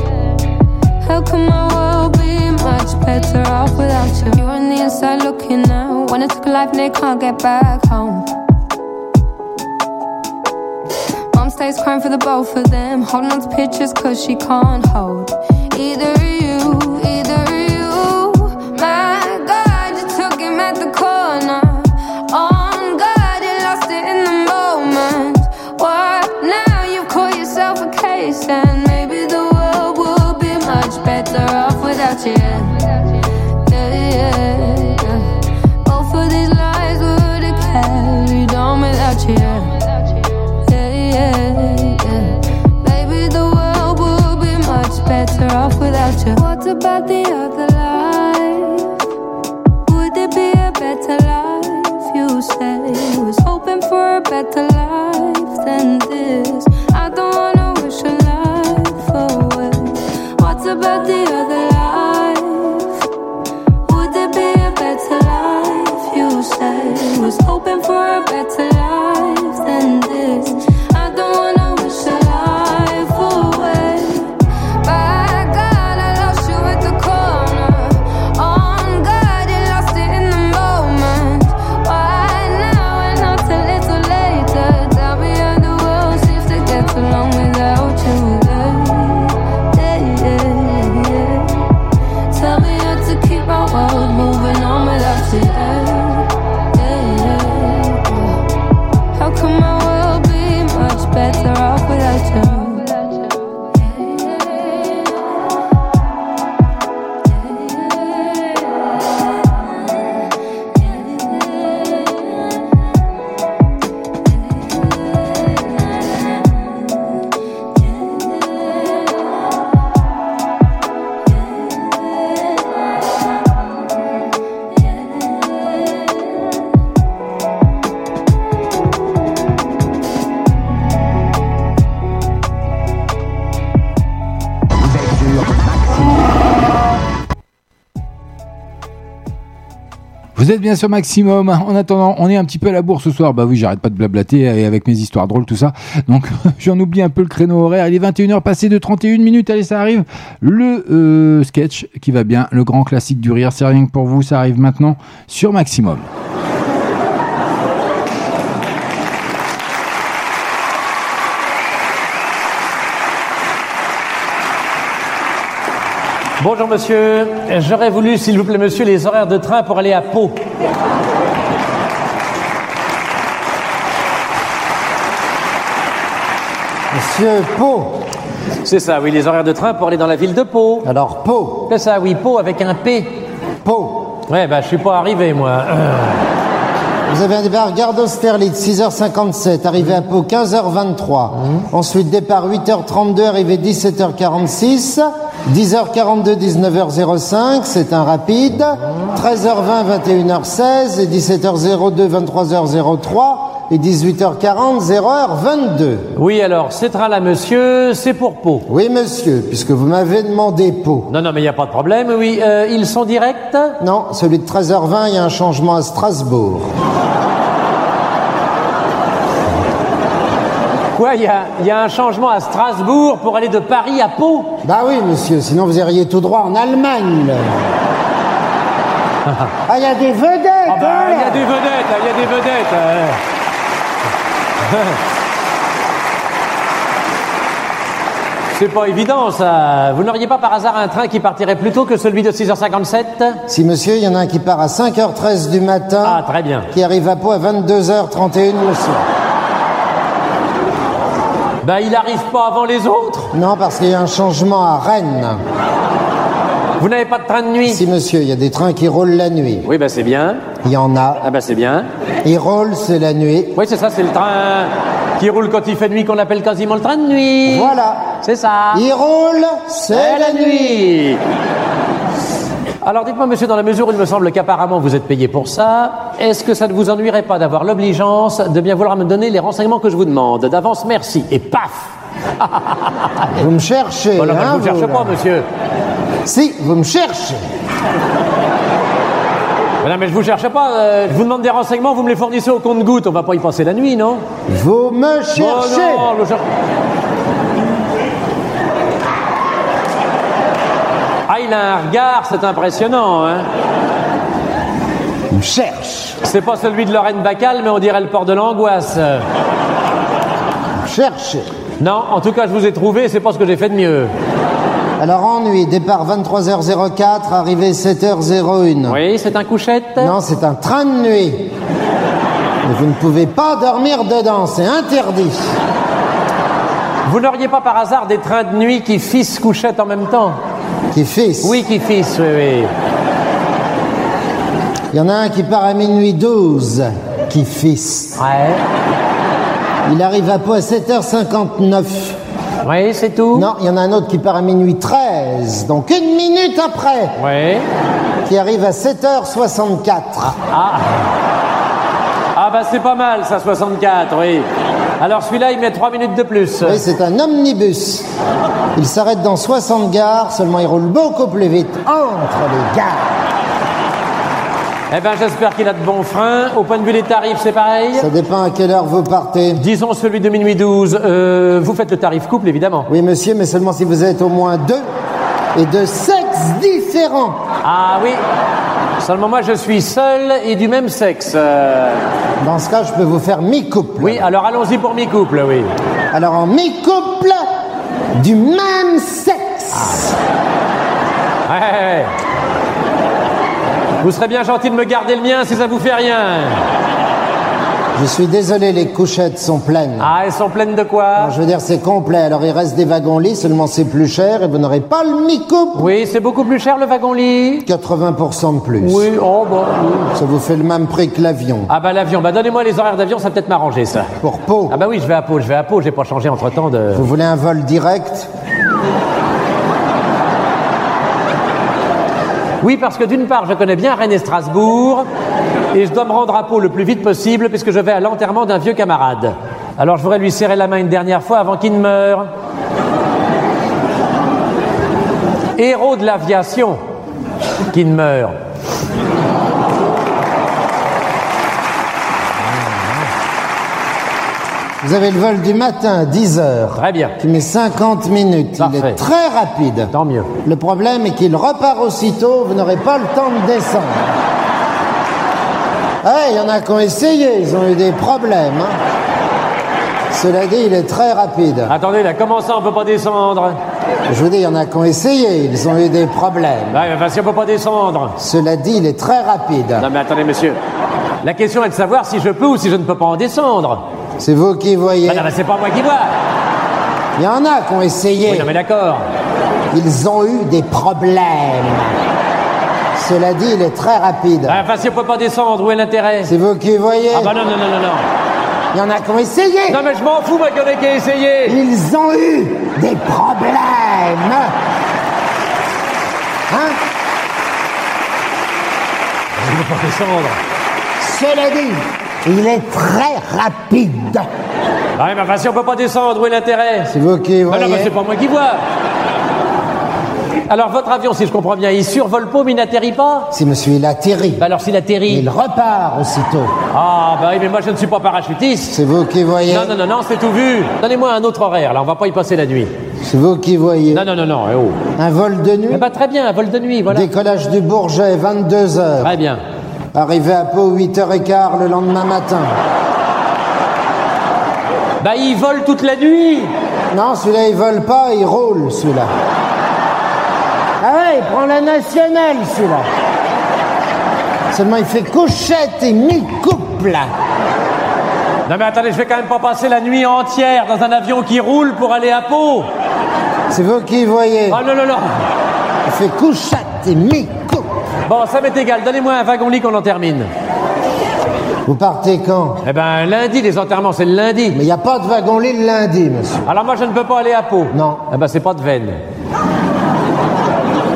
How can my world be much better off without you? You're on the inside looking out. When I took a life they can't get back home. Mom stays crying for the both of them. Holding on to pictures cause she can't hold. Either about the other Vous êtes bien sur Maximum. En attendant, on est un petit peu à la bourse ce soir. Bah oui, j'arrête pas de blablater avec mes histoires drôles, tout ça. Donc, j'en oublie un peu le créneau horaire. Il est 21h passé de 31 minutes. Allez, ça arrive. Le euh, sketch qui va bien. Le grand classique du rire. C'est rien que pour vous. Ça arrive maintenant sur Maximum. Bonjour monsieur, j'aurais voulu s'il vous plaît monsieur les horaires de train pour aller à Pau. Monsieur Pau. C'est ça, oui, les horaires de train pour aller dans la ville de Pau. Alors Pau. C'est ça, oui, Pau avec un P. Pau. Ouais, bah je suis pas arrivé moi. Euh, Vous avez un départ gare d'Austerlitz, 6h57, arrivé à Pau 15h23. Ensuite départ 8h32, arrivé 17h46. 10h42, 19h05, c'est un rapide. 13h20, 21h16 et 17h02, 23h03 et 18h40, 0h22. Oui, alors, ces trains-là, monsieur, c'est pour Pau. Oui, monsieur, puisque vous m'avez demandé Pau. Non, non, mais il n'y a pas de problème, oui. Euh, ils sont directs? Non, celui de 13h20, il y a un changement à Strasbourg. Quoi, il y a, il y a un changement à Strasbourg pour aller de Paris à Pau Bah oui, monsieur, sinon vous iriez tout droit en Allemagne. là. Ah, il y a des vedettes Ah bah, hein, il y a là. des vedettes, il y a des vedettes. euh. C'est pas évident ça. Vous n'auriez pas par hasard un train qui partirait plus tôt que celui de 6h57 Si monsieur, il y en a un qui part à 5h13 du matin. Ah, très bien. Qui arrive à Pau à 22h31 le soir. Bah il arrive pas avant les autres. Non, parce qu'il y a un changement à Rennes. Vous n'avez pas de train de nuit? Si monsieur, il y a des trains qui roulent la nuit. Oui, bah c'est bien. Il y en a. Ah bah c'est bien. Ils roulent, c'est la nuit. Oui, c'est ça, c'est le train qui roule quand il fait nuit qu'on appelle quasiment le train de nuit. Voilà. C'est ça. Ils roulent, c'est la nuit. Alors dites-moi, monsieur, dans la mesure où il me semble qu'apparemment vous êtes payé pour ça, est-ce que ça ne vous ennuierait pas d'avoir l'obligeance de bien vouloir me donner les renseignements que je vous demande D'avance, merci. Et paf Vous me cherchez. Non, hein, vous cherche là. pas, monsieur. Si, vous me cherchez. Mais non, mais je vous cherche pas. euh, je vous demande des renseignements, vous me les fournissez au compte-goutte. On va pas y passer la nuit, non Vous me cherchez. Oh non, le cher- Ah, il a un regard, c'est impressionnant, hein me cherche. C'est pas celui de Lorraine Bacal, mais on dirait le port de l'angoisse. Vous me cherchez. Non, en tout cas, je vous ai trouvé, c'est pas ce que j'ai fait de mieux. Alors ennui, départ 23h04, arrivée 7h01. Oui, c'est un couchette Non, c'est un train de nuit. Mais vous ne pouvez pas dormir dedans, c'est interdit. Vous n'auriez pas par hasard des trains de nuit qui fissent couchette en même temps? Qui fils Oui, qui fissent, oui, oui. Il y en a un qui part à minuit 12, qui fils. Ouais. Il arrive à Pau à 7h59. Oui, c'est tout Non, il y en a un autre qui part à minuit 13, donc une minute après, Oui. qui arrive à 7h64. Ah. Ah bah c'est pas mal ça, 64, oui. Alors celui-là, il met 3 minutes de plus. Oui, c'est un omnibus. Il s'arrête dans 60 gares, seulement il roule beaucoup plus vite entre les gares. Eh ben j'espère qu'il a de bons freins. Au point de vue des tarifs, c'est pareil Ça dépend à quelle heure vous partez. Disons celui de minuit 12. Euh, vous faites le tarif couple, évidemment. Oui, monsieur, mais seulement si vous êtes au moins deux et de sexes différents. Ah oui. Seulement moi, je suis seul et du même sexe. Euh, Dans ce cas, je peux vous faire mi-couple. Oui, alors allons-y pour mi-couple, oui. Alors en mi-couple du même sexe. Ouais, ouais, ouais. Vous serez bien gentil de me garder le mien si ça vous fait rien. Je suis désolé, les couchettes sont pleines. Ah, elles sont pleines de quoi Alors, je veux dire, c'est complet. Alors il reste des wagons lits, seulement c'est plus cher et vous n'aurez pas le mi-couple. Oui, c'est beaucoup plus cher le wagon-lit. 80% de plus. Oui, oh bon. oui. Ça vous fait le même prix que l'avion. Ah bah l'avion, bah donnez-moi les horaires d'avion, ça peut-être m'arranger ça. Pour Pau. Ah bah oui, je vais à Pau, je vais à Pau, j'ai pas changé entre temps de. Vous voulez un vol direct? Oui, parce que d'une part, je connais bien Rennes et Strasbourg, et je dois me rendre à Pau le plus vite possible, puisque je vais à l'enterrement d'un vieux camarade. Alors je voudrais lui serrer la main une dernière fois avant qu'il ne meure. Héros de l'aviation, qui ne meurt. Vous avez le vol du matin à 10h. Très bien. Qui met 50 minutes. Il est très rapide. Tant mieux. Le problème est qu'il repart aussitôt, vous n'aurez pas le temps de descendre. Ah, il y en a qui ont essayé, ils ont eu des problèmes. hein. Cela dit, il est très rapide. Attendez, là, comment ça on peut pas descendre? Je vous dis, il y en a qui ont essayé, ils ont eu des problèmes. Ouais, si on peut pas descendre. Cela dit, il est très rapide. Non mais attendez, monsieur. La question est de savoir si je peux ou si je ne peux pas en descendre. C'est vous qui voyez. Ah non, mais c'est pas moi qui vois. Il y en a qui ont essayé. Oui, non mais d'accord. Ils ont eu des problèmes. Cela dit, il est très rapide. Ah, Enfin, si on peut pas descendre, où est l'intérêt? C'est vous qui voyez. Ah bah non, non, non, non, non. Il y en a qui ont essayé. Non mais je m'en fous, moi, qu'il y en ait qui a essayé. Ils ont eu des problèmes. Hein? Je ne peux pas descendre. Cela dit, il est très rapide. Ah, mais enfin, si on peut pas descendre, où est l'intérêt? C'est vous qui Ah voyez. non, mais c'est pas moi qui vois. Alors, votre avion, si je comprends bien, il survole pas, mais il n'atterrit pas? Si monsieur il atterrit, Bah alors, s'il atterrit... il repart aussitôt. Ah, bah oui, mais moi, je ne suis pas parachutiste. C'est vous qui voyez. Non, non, non, non, c'est tout vu. Donnez-moi un autre horaire, là, on va pas y passer la nuit. C'est vous qui voyez. Non, non, non, non, eh oh. Un vol de nuit. Eh bah, très bien, un vol de nuit, voilà. Décollage du Bourget, 22h. Très bien. Arrivé à Pau, 8h15 le lendemain matin. Bah, il vole toute la nuit Non, celui-là, il vole pas, il roule, celui-là. Ah ouais, il prend la nationale, celui-là. Seulement, il fait couchette et mi-couple. Non mais attendez, je vais quand même pas passer la nuit entière dans un avion qui roule pour aller à Pau. C'est vous qui voyez. Ah non, non, non. Il fait couchette et mi-couple. Bon, ça m'est égal. Donnez-moi un wagon-lit qu'on en termine. Vous partez quand? Eh ben, lundi, les enterrements, c'est le lundi. Mais il n'y a pas de wagon-lit le lundi, monsieur. Alors moi, je ne peux pas aller à Pau. Non. Eh ben, c'est pas de veine.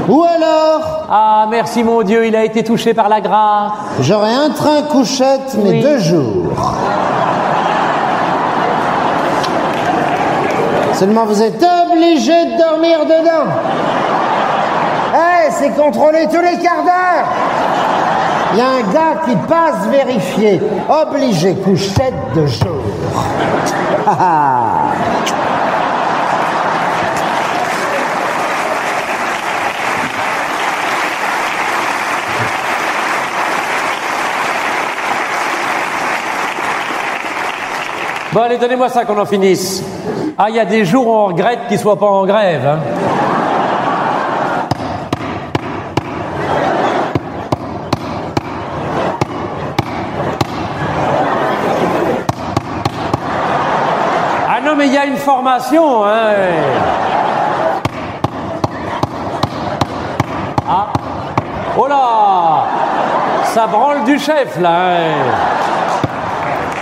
Ou alors Ah, merci mon Dieu, il a été touché par la grâce. J'aurai un train couchette, mais Oui. deux jours. Seulement, vous êtes obligé de dormir dedans. C'est contrôlé tous les quarts d'heure. Il y a un gars qui passe vérifier. Obligé couchette de jour. Bon, allez, donnez-moi ça qu'on en finisse. Ah, il y a des jours où on regrette qu'ils soient pas en grève. hein. Ah non, mais il y a une formation, hein. Ah. Oh là Ça branle du chef, là. hein.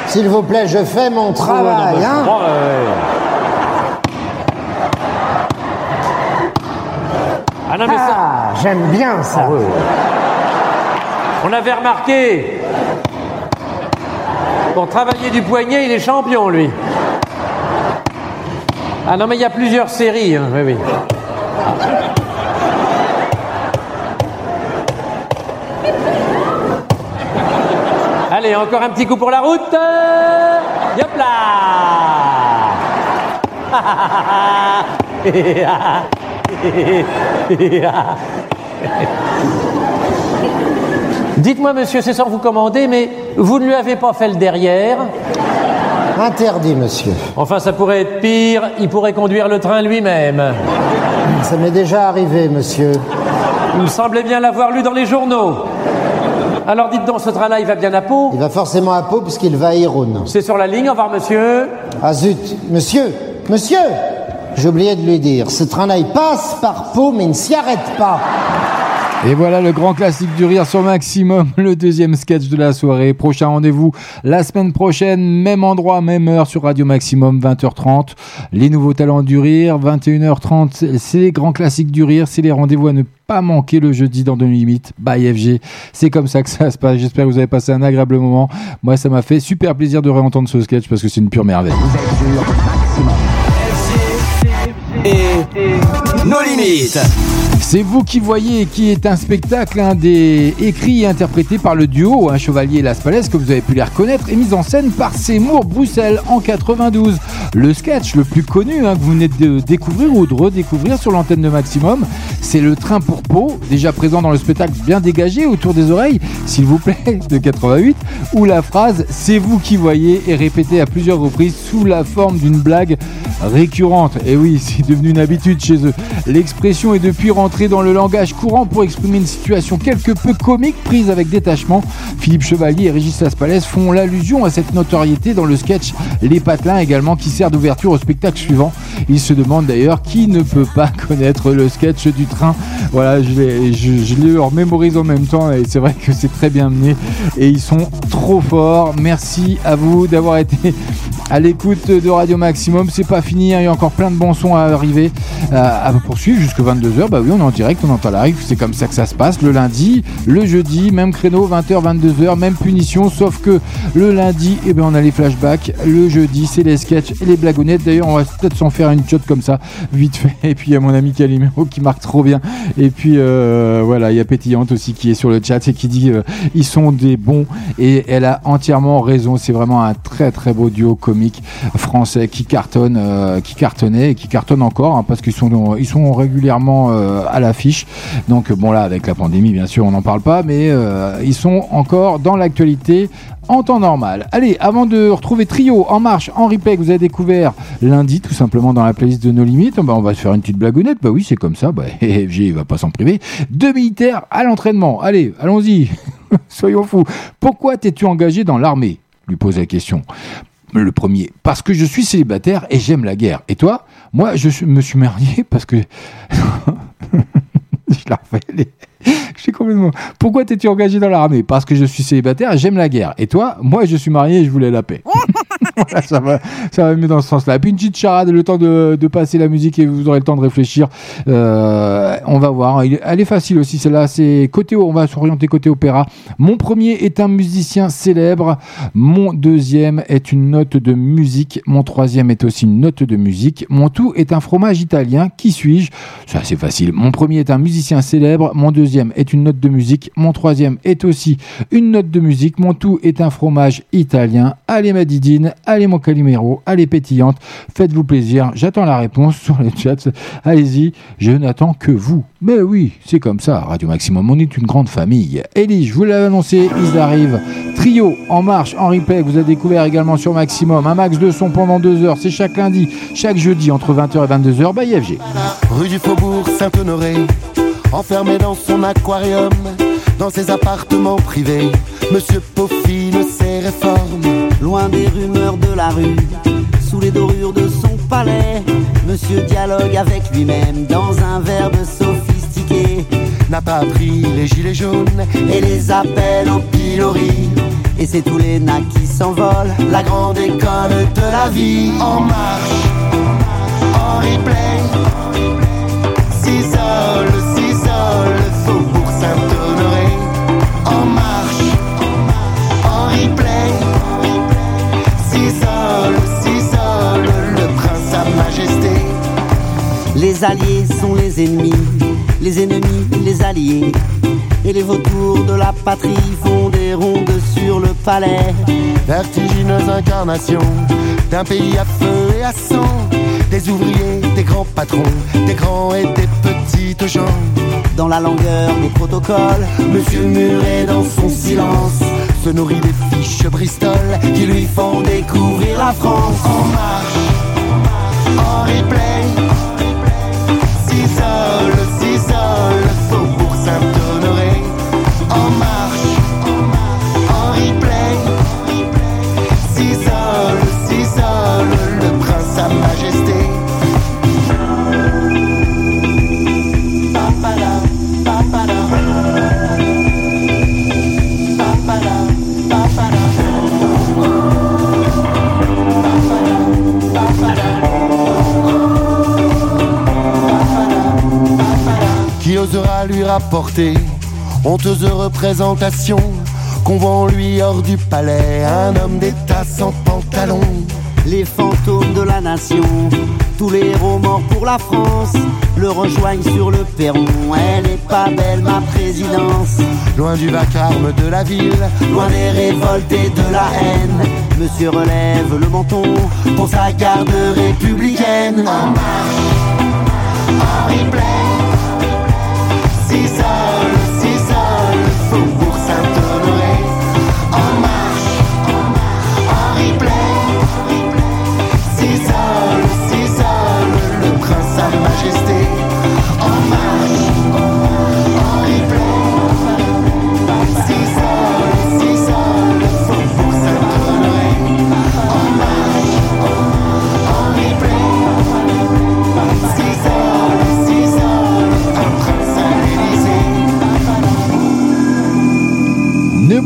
S'il vous plaît, je fais mon travail. Ouais, non, mais je hein. ouais. Ah non, mais ça... Ah, j'aime bien ça. On avait remarqué. Pour travailler du poignet, il est champion, lui. Ah non, mais il y a plusieurs séries. hein, Oui, oui. Allez, encore un petit coup pour la route. Yop là Dites-moi, monsieur, c'est sans vous commander, mais vous ne lui avez pas fait le derrière Interdit, monsieur. Enfin, ça pourrait être pire, il pourrait conduire le train lui-même. Ça m'est déjà arrivé, monsieur. Il me semblait bien l'avoir lu dans les journaux. Alors dites donc, ce train-là, il va bien à Pau? Il va forcément à Pau puisqu'il va à Irun. C'est sur la ligne, au revoir, monsieur. Ah zut, monsieur, monsieur J'ai oublié de lui dire, ce train-là, il passe par Pau, mais il ne s'y arrête pas. Et voilà le grand classique du rire sur Maximum, le deuxième sketch de la soirée. Prochain rendez-vous la semaine prochaine, même endroit, même heure sur Radio Maximum, 20h30. Les nouveaux talents du rire, 21h30. C'est les grands classiques du rire, c'est les rendez-vous à ne pas manquer le jeudi dans de limites by FG. C'est comme ça que ça se passe. J'espère que vous avez passé un agréable moment. Moi, ça m'a fait super plaisir de réentendre ce sketch parce que c'est une pure merveille. C'est vous qui voyez qui est un spectacle hein, des écrits et interprété par le duo Un Chevalier et Las que vous avez pu les reconnaître et mis en scène par Seymour Bruxelles en 92. Le sketch le plus connu hein, que vous venez de découvrir ou de redécouvrir sur l'antenne de Maximum, c'est le train pour peau, déjà présent dans le spectacle bien dégagé autour des oreilles, s'il vous plaît, de 88, où la phrase C'est vous qui voyez est répétée à plusieurs reprises sous la forme d'une blague récurrente. Et oui, c'est devenu une habitude chez eux. L'expression est depuis rentrée dans le langage courant pour exprimer une situation quelque peu comique prise avec détachement. Philippe Chevalier et Régis Laspalès font l'allusion à cette notoriété dans le sketch Les Patelins également qui sert d'ouverture au spectacle suivant. Ils se demandent d'ailleurs qui ne peut pas connaître le sketch du train. Voilà, je, l'ai- je, remémorise en même temps et c'est vrai que c'est très bien mené et ils sont trop forts. Merci à vous d'avoir été à l'écoute de Radio Maximum. C'est pas fini, hein, il y a encore plein de bons sons à arriver, à poursuivre jusqu'à 22h. Bah oui, on est en direct, on entend live, c'est comme ça que ça se passe. Le lundi, le jeudi, même créneau, 20h, 22h, même punition, sauf que le lundi, eh ben, on a les flashbacks. Le jeudi, c'est les sketchs et les blagounettes. D'ailleurs, on va peut-être s'en faire une shot comme ça, vite fait. Et puis, il y a mon ami Calimero qui marque trop bien. Et puis, euh, voilà, il y a Pétillante aussi qui est sur le chat et qui dit euh, ils sont des bons. Et elle a entièrement raison. C'est vraiment un très, très beau duo comique. français qui cartonnent, euh, qui cartonnaient et qui cartonnent encore, hein, parce qu'ils sont, ils sont régulièrement à l'affiche. Donc bon là, avec la pandémie, bien sûr, on n'en parle pas, mais euh, ils sont encore dans l'actualité en temps normal. Allez, avant de retrouver Trio en marche, en replay que vous avez découvert lundi, tout simplement dans la playlist de nos limites, on va se faire une petite blagounette. Bah oui, c'est comme ça. Bah, FG il va pas s'en priver. Deux militaires à l'entraînement. Allez, allons-y. Soyons fous. Pourquoi t'es-tu engagé dans l'armée? Lui pose la question. Le premier, parce que je suis célibataire et j'aime la guerre. Et toi? Moi, je me suis marié parce que. je la refais. Complètement. Pourquoi t'es-tu engagé dans l'armée? Parce que je suis célibataire j'aime la guerre. Et toi? Moi, je suis marié et je voulais la paix. Ça va, ça va mieux dans ce sens-là. Puis une petite charade, le temps de, passer la musique et vous aurez le temps de réfléchir. Euh, on va voir. Elle est facile aussi, celle-là. C'est côté, on va s'orienter côté opéra. Mon premier est un musicien célèbre. Mon deuxième est une note de musique. Mon troisième est aussi une note de musique. Mon tout est un fromage italien. Qui suis-je? C'est assez facile. Mon premier est un musicien célèbre. Mon deuxième est une note de musique. Mon troisième est aussi une note de musique. Mon tout est un fromage italien. Allez ma Didine, allez mon Calimero, allez pétillante. Faites-vous plaisir. J'attends la réponse sur le chat. Allez-y, je n'attends que vous. Mais oui, c'est comme ça. Radio Maximum, on est une grande famille. Ellie, je vous l'avais annoncé, ils arrivent. Trio en marche, en replay, vous avez découvert également sur Maximum. Un max de son pendant deux heures. C'est chaque lundi, chaque jeudi entre 20h et 22h. By IFG. Rue du Faubourg Saint-Honoré, enfermé dans son aquarium, dans ses appartements privés, Monsieur peaufine ses réformes. Loin des rumeurs de la rue, sous les dorures de son palais, Monsieur dialogue avec lui-même dans un verbe sophistiqué. N'a pas pris les gilets jaunes et les appels au pilori. Et c'est tous les nains qui s'envolent, la grande école de la vie. En marche, en replay, s'isole, Les alliés sont les ennemis, les ennemis les alliés. Et les vautours de la patrie font des rondes sur le palais. Vertigineuse incarnation d'un pays à feu et à sang. Des ouvriers, des grands patrons, des grands et des petites gens. Dans la langueur des protocoles, Monsieur Muret dans son silence se nourrit des fiches Bristol qui lui font découvrir la France. En marche, en replay, s'isole, s'isole, rapporter honteuse représentation qu'on voit en lui hors du palais un homme d'état sans pantalon Les fantômes de la nation, tous les héros morts pour la France, le rejoignent sur le perron. Elle est pas belle ma présidence, loin du vacarme de la ville loin des révoltes et de la haine. Monsieur relève le menton pour sa garde républicaine. En marche, s'isole, s'isole,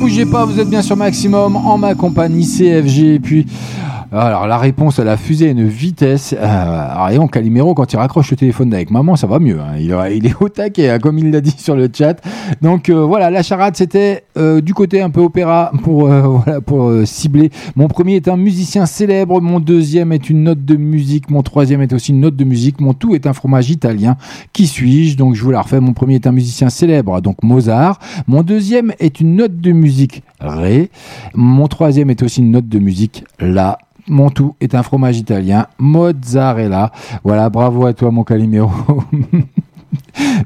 bougez pas, vous êtes bien sur Maximum en ma compagnie CFG. Et puis, alors la réponse, elle a fusé à une vitesse. Euh, alors, et on Calimero, quand il raccroche le téléphone avec maman, ça va mieux. hein. Il, est au taquet, hein, comme il l'a dit sur le chat. Donc euh, voilà, la charade, c'était euh, du côté un peu opéra pour, euh, voilà, pour cibler. Mon premier est un musicien célèbre. Mon deuxième est une note de musique. Mon troisième est aussi une note de musique. Mon tout est un fromage italien. Qui suis-je? Donc je vous la refais. Mon premier est un musicien célèbre, donc Mozart. Mon deuxième est une note de musique. Ré. Mon troisième est aussi une note de musique La. Mon tout est un fromage italien, mozzarella. Voilà, bravo à toi mon Calimero.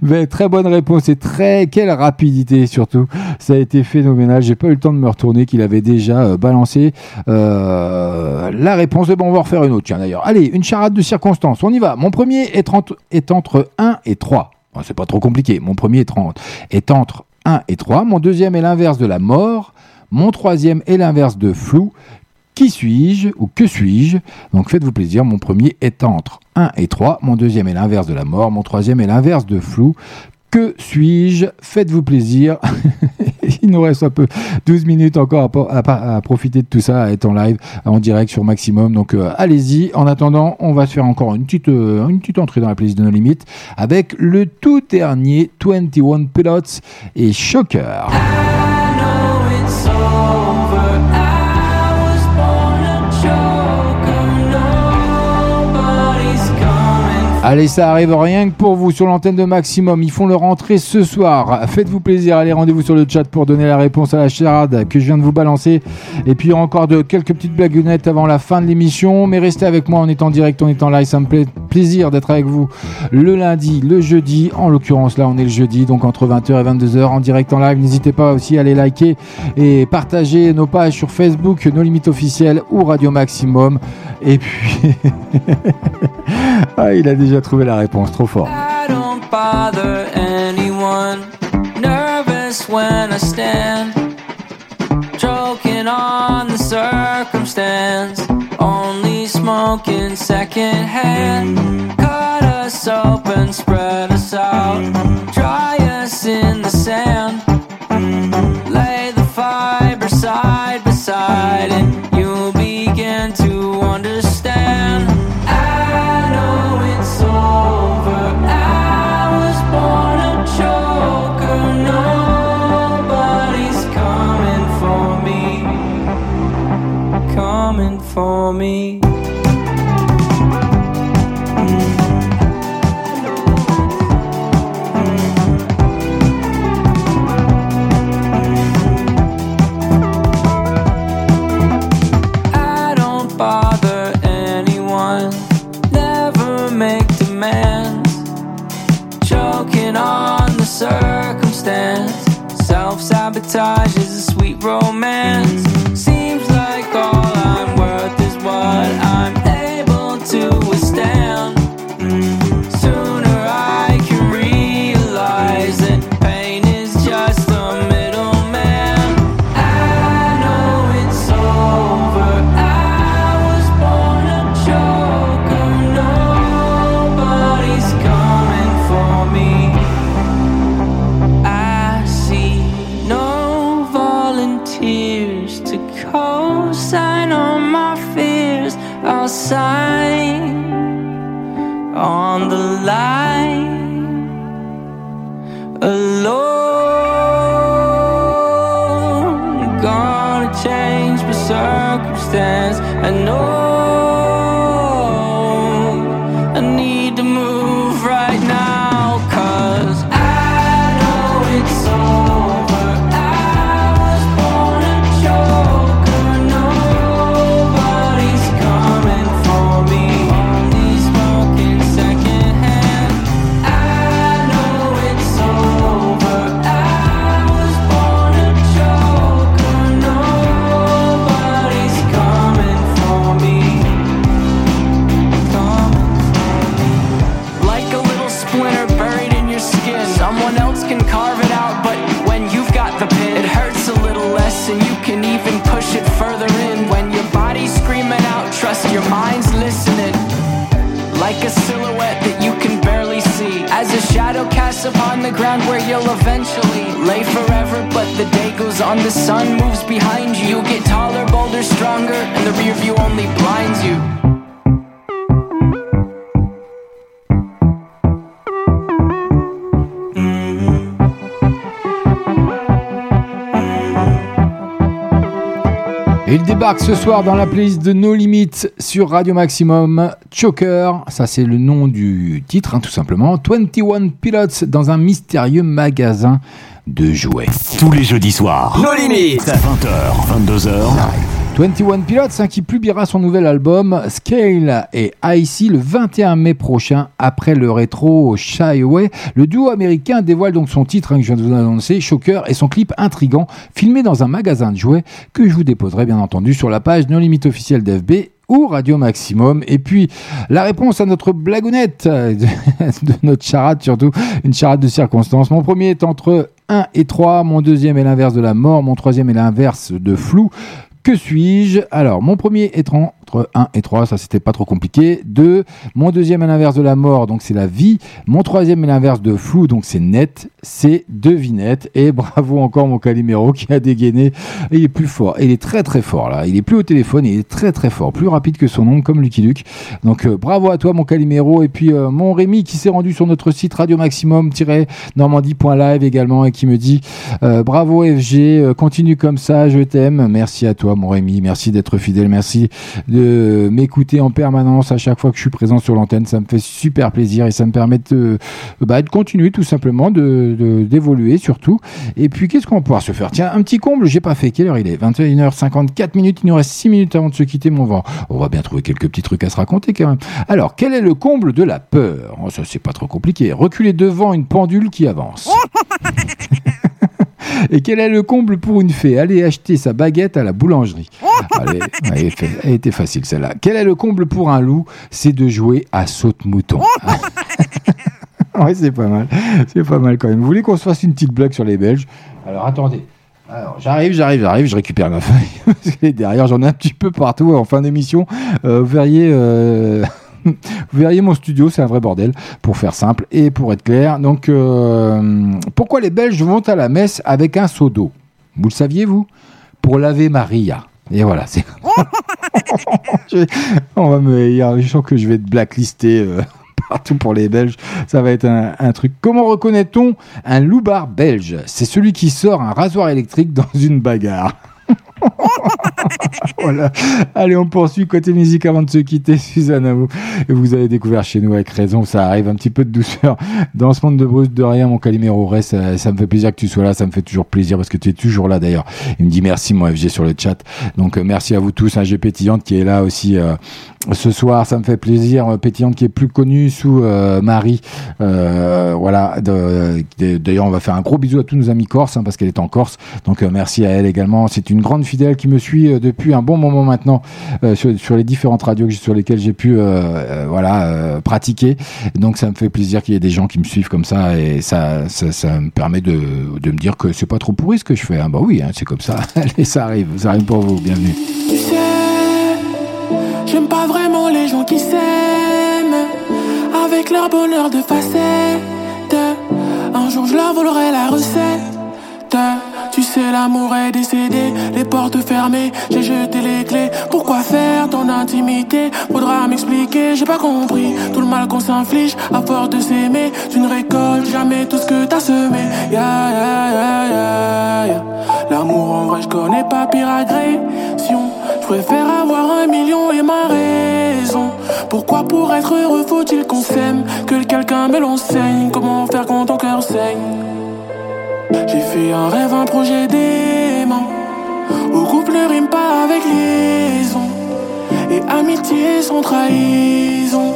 Mais très bonne réponse et très quelle rapidité surtout. Ça a été phénoménal. J'ai pas eu le temps de me retourner qu'il avait déjà euh, balancé euh, la réponse. Et bon, on va refaire une autre. Tiens d'ailleurs. Allez, une charade de circonstances. On y va. Mon premier est, entre- est entre 1 et 3. Bon, c'est pas trop compliqué. Mon premier est, 30 est entre 1 et 3. Mon deuxième est l'inverse de la mort. Mon troisième est l'inverse de flou. Qui suis-je ou que suis-je? Donc faites-vous plaisir, mon premier est entre 1 et 3, mon deuxième est l'inverse de la mort, mon troisième est l'inverse de flou. Que suis-je? Faites-vous plaisir. Il nous reste un peu 12 minutes encore à, profiter de tout ça, à être en live, en direct sur Maximum. Donc euh, allez-y. En attendant, on va se faire encore une petite, euh, une petite entrée dans la playlist de nos limites avec le tout dernier 21 Pilots et Shocker. Allez, ça arrive rien que pour vous sur l'antenne de Maximum. Ils font leur entrée ce soir. Faites-vous plaisir. Allez, rendez-vous sur le chat pour donner la réponse à la charade que je viens de vous balancer. Et puis, encore de quelques petites blagounettes avant la fin de l'émission. Mais restez avec moi. On est en direct, on est en live. Ça me plaît plaisir d'être avec vous le lundi, le jeudi. En l'occurrence, là, on est le jeudi. Donc, entre 20h et 22h en direct en live. N'hésitez pas aussi à aller liker et partager nos pages sur Facebook, nos limites officielles ou Radio Maximum. Et puis, ah, il a déjà trouvé la réponse. Trop fort. I don't bother anyone. Nervous when I stand. Joking on the circumstance. Only smoking secondhand. Cut us open, spread us out. Dry us in the sand. A silhouette that you can barely see. As a shadow casts upon the ground where you'll eventually lay forever, but the day goes on, the sun moves behind you. You get taller, bolder, stronger, and the rear view only blinds you. Il débarque ce soir dans la playlist de No Limits sur Radio Maximum. Choker, ça c'est le nom du titre, hein, tout simplement. 21 Pilots dans un mystérieux magasin de jouets. Tous les jeudis soirs. Nos limites. 20h, 22h. 21 Pilots hein, qui publiera son nouvel album Scale et Icy le 21 mai prochain après le rétro Shy Away. Le duo américain dévoile donc son titre hein, que je viens de vous annoncer, Shocker, et son clip intrigant filmé dans un magasin de jouets que je vous déposerai bien entendu sur la page No Limite officielle d'FB ou Radio Maximum. Et puis, la réponse à notre blagounette, euh, de, de notre charade surtout, une charade de circonstances. Mon premier est entre 1 et 3, mon deuxième est l'inverse de la mort, mon troisième est l'inverse de flou. Que suis-je? Alors, mon premier est entre 1 et 3, ça c'était pas trop compliqué. 2, mon deuxième est l'inverse de la mort, donc c'est la vie. Mon troisième est l'inverse de flou, donc c'est net, c'est devinette. Et bravo encore mon Calimero qui a dégainé. Il est plus fort, il est très très fort là. Il est plus au téléphone, il est très très fort, plus rapide que son nom, comme Lucky Luke. Donc euh, bravo à toi mon Calimero. Et puis euh, mon Rémi qui s'est rendu sur notre site radio maximum-normandie.live également et qui me dit euh, bravo FG, continue comme ça, je t'aime. Merci à toi mon Rémi, merci d'être fidèle, merci de m'écouter en permanence à chaque fois que je suis présent sur l'antenne. Ça me fait super plaisir et ça me permet de, bah, de continuer tout simplement, de- d'évoluer surtout. Et puis qu'est-ce qu'on va pouvoir se faire? Tiens, un petit comble, j'ai pas fait. Quelle heure il est? 21h54 minutes, il nous reste 6 minutes avant de se quitter mon vent. On va bien trouver quelques petits trucs à se raconter quand même. Alors, quel est le comble de la peur? Oh, Ça c'est pas trop compliqué. Reculer devant une pendule qui avance. Et quel est le comble pour une fée? Aller acheter sa baguette à la boulangerie. Allez, elle, était- elle était facile celle-là. Quel est le comble pour un loup? C'est de jouer à saute-mouton. ouais, c'est pas mal. C'est pas mal quand même. Vous voulez qu'on se fasse une petite blague sur les Belges? Alors attendez. J'arrive, j'arrive, j'arrive, je récupère ma feuille. Derrière, j'en ai un petit peu partout en fin d'émission. Euh, vous verriez. euh, Vous verriez mon studio, c'est un vrai bordel, pour faire simple et pour être clair. Donc, euh, pourquoi les Belges vont à la messe avec un seau d'eau? Vous le saviez, vous? Pour laver Maria. Et voilà, c'est. On va me. Je sens que je vais être blacklisté partout pour les Belges. Ça va être un, truc. Comment reconnaît-on un loupard belge? C'est celui qui sort un rasoir électrique dans une bagarre. voilà. Allez, on poursuit côté musique avant de se quitter, Suzanne. à Vous, vous avez découvert chez nous avec raison, ça arrive un petit peu de douceur dans ce monde de brut de rien, mon Calimero reste. Ça, ça me fait plaisir que tu sois là, ça me fait toujours plaisir parce que tu es toujours là d'ailleurs. Il me dit merci, mon FG sur le chat. Donc euh, merci à vous tous, un G pétillante qui est là aussi euh, ce soir, ça me fait plaisir. Euh, Pétillante qui est plus connue sous euh, Marie. Euh, voilà. D'ailleurs, on va faire un gros bisou à tous nos amis corses hein, parce qu'elle est en Corse. Donc euh, merci à elle également. C'est une grande qui me suit euh, depuis un bon moment maintenant euh, sur, les différentes radios sur lesquelles j'ai pu euh, voilà pratiquer. Donc ça me fait plaisir qu'il y ait des gens qui me suivent comme ça et ça ça, me permet de, de me dire que c'est pas trop pourri ce que je fais. hein. Bah oui, hein, c'est comme ça. Allez, ça arrive, ça arrive pour vous. Bienvenue. Tu sais, j'aime pas vraiment les gens qui s'aiment avec leur bonheur de. Un jour je leur la recette. Tu sais, l'amour est décédé, les portes fermées, j'ai jeté les clés. Pourquoi faire ton intimité? Faudra m'expliquer, j'ai pas compris. Tout le mal qu'on s'inflige à force de s'aimer, tu ne récoltes jamais tout ce que t'as semé. Ya, ya, ya. L'amour en vrai, je connais pas pire agression. Je préfère avoir un million et ma raison. Pourquoi pour être heureux faut-il qu'on s'aime? Que quelqu'un me l'enseigne Comment faire quand ton cœur saigne? J'ai fait un rêve, un projet dément. Où couple rime pas avec liaison. Et amitié sans trahison.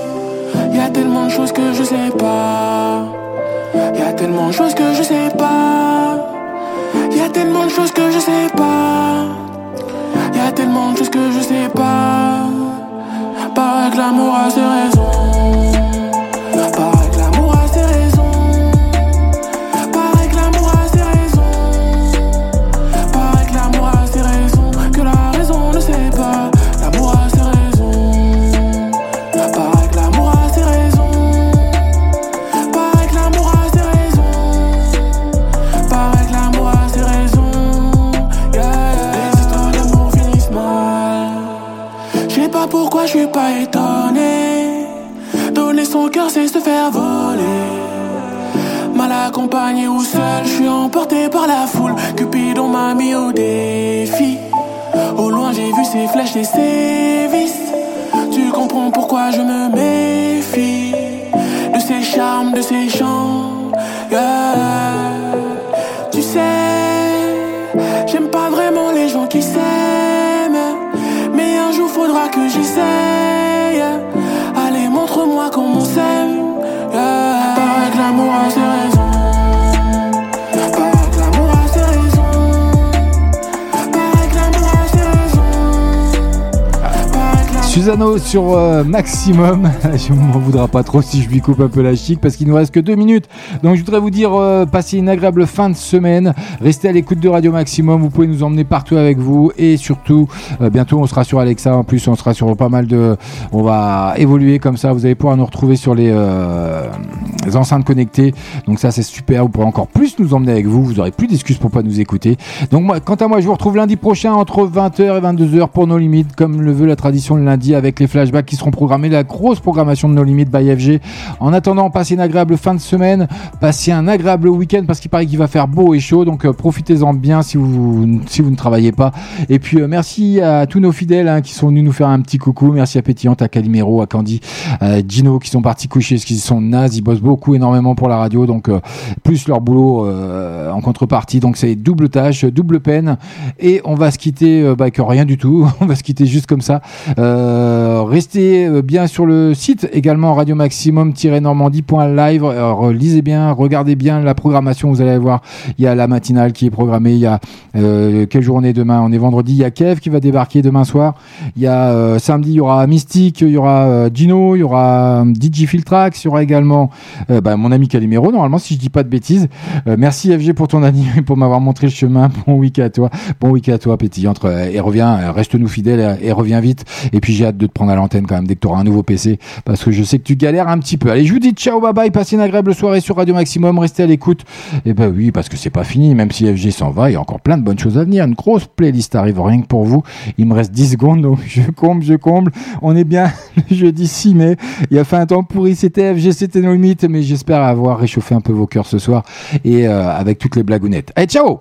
Y a tellement de choses que je sais pas. Y a tellement de choses que je sais pas. Y a tellement de choses que je sais pas. Y a tellement de choses que je sais pas. Paraît que l'amour a ses raisons c'est se faire voler. Mal accompagné ou seul, je suis emporté par la foule. Cupidon m'a mis au défi. Au loin, j'ai vu ses flèches et ses vices. Tu comprends pourquoi je me méfie de ses charmes, de ses chants. Tu sais, j'aime pas vraiment les gens qui s'aiment. Mais un jour, faudra que j'y sème. Montre-moi comment on s'aime. Yeah. L'amour ses Susano sur euh, maximum. je m'en voudra pas trop si je lui coupe un peu la chic parce qu'il nous reste que deux minutes. Donc je voudrais vous dire, euh, passez une agréable fin de semaine. Restez à l'écoute de Radio Maximum. Vous pouvez nous emmener partout avec vous et surtout, euh, bientôt on sera sur Alexa. En plus, on sera sur pas mal de. On va évoluer comme ça. Vous allez pouvoir nous retrouver sur les, enceintes connectées. Donc ça, c'est super. Vous pourrez encore plus nous emmener avec vous. Vous aurez plus d'excuses pour pas nous écouter. Donc moi, quant à moi, je vous retrouve lundi prochain entre 20h et 22h pour nos limites, comme le veut la tradition le lundi avec les flashbacks qui seront programmés, la grosse programmation de nos limites by FG. En attendant, passez une agréable fin de semaine, passez un agréable week-end parce qu'il paraît qu'il va faire beau et chaud, donc euh, profitez-en bien si vous si vous ne travaillez pas. Et puis euh, merci à tous nos fidèles hein, qui sont venus nous faire un petit coucou. Merci à Pétillante, à Calimero, à Candy, à Gino qui sont partis coucher parce qu'ils sont nazes, ils bossent beaucoup énormément pour la radio, donc euh, plus leur boulot en contrepartie. Donc c'est double tâche, double peine. Et on va se quitter bah, avec rien du tout. on va se quitter juste comme ça. Restez euh, bien sur le site également radio maximum-normandie.live. Alors, lisez bien, regardez bien la programmation. Vous allez voir, il y a la matinale qui est programmée. Il y a euh, quelle journée demain? On est vendredi. Il y a Kev qui va débarquer demain soir. Il y a euh, samedi, il y aura Mystique, il y aura euh, Gino, il y aura euh, DJ Filtrax, il y aura également euh, bah, mon ami Calimero. Normalement, si je dis pas de bêtises. Euh, merci FG pour ton anime pour m'avoir montré le chemin. Bon week-end à toi. Bon week-end à toi, Pétillante. Euh, Et reviens, euh, reste-nous fidèle et, et reviens vite. Et puis j'ai hâte de te prendre à l'antenne quand même dès que tu auras un nouveau PC parce que je sais que tu galères un petit peu. Allez, je vous dis ciao, bye bye. Passez une agréable soirée sur Radio Maximum. Restez à l'écoute. Et ben oui, parce que c'est pas fini. Même si FG s'en va, il y a encore plein de bonnes choses à venir. Une grosse playlist arrive rien que pour vous. Il me reste 10 secondes, donc je comble, je comble. On est bien le jeudi 6 mai. Il a fait un temps pourri. C'était FG, c'était nos limites. Mais j'espère avoir réchauffé un peu vos cœurs ce soir et euh, avec toutes les blagounettes. Allez, ciao!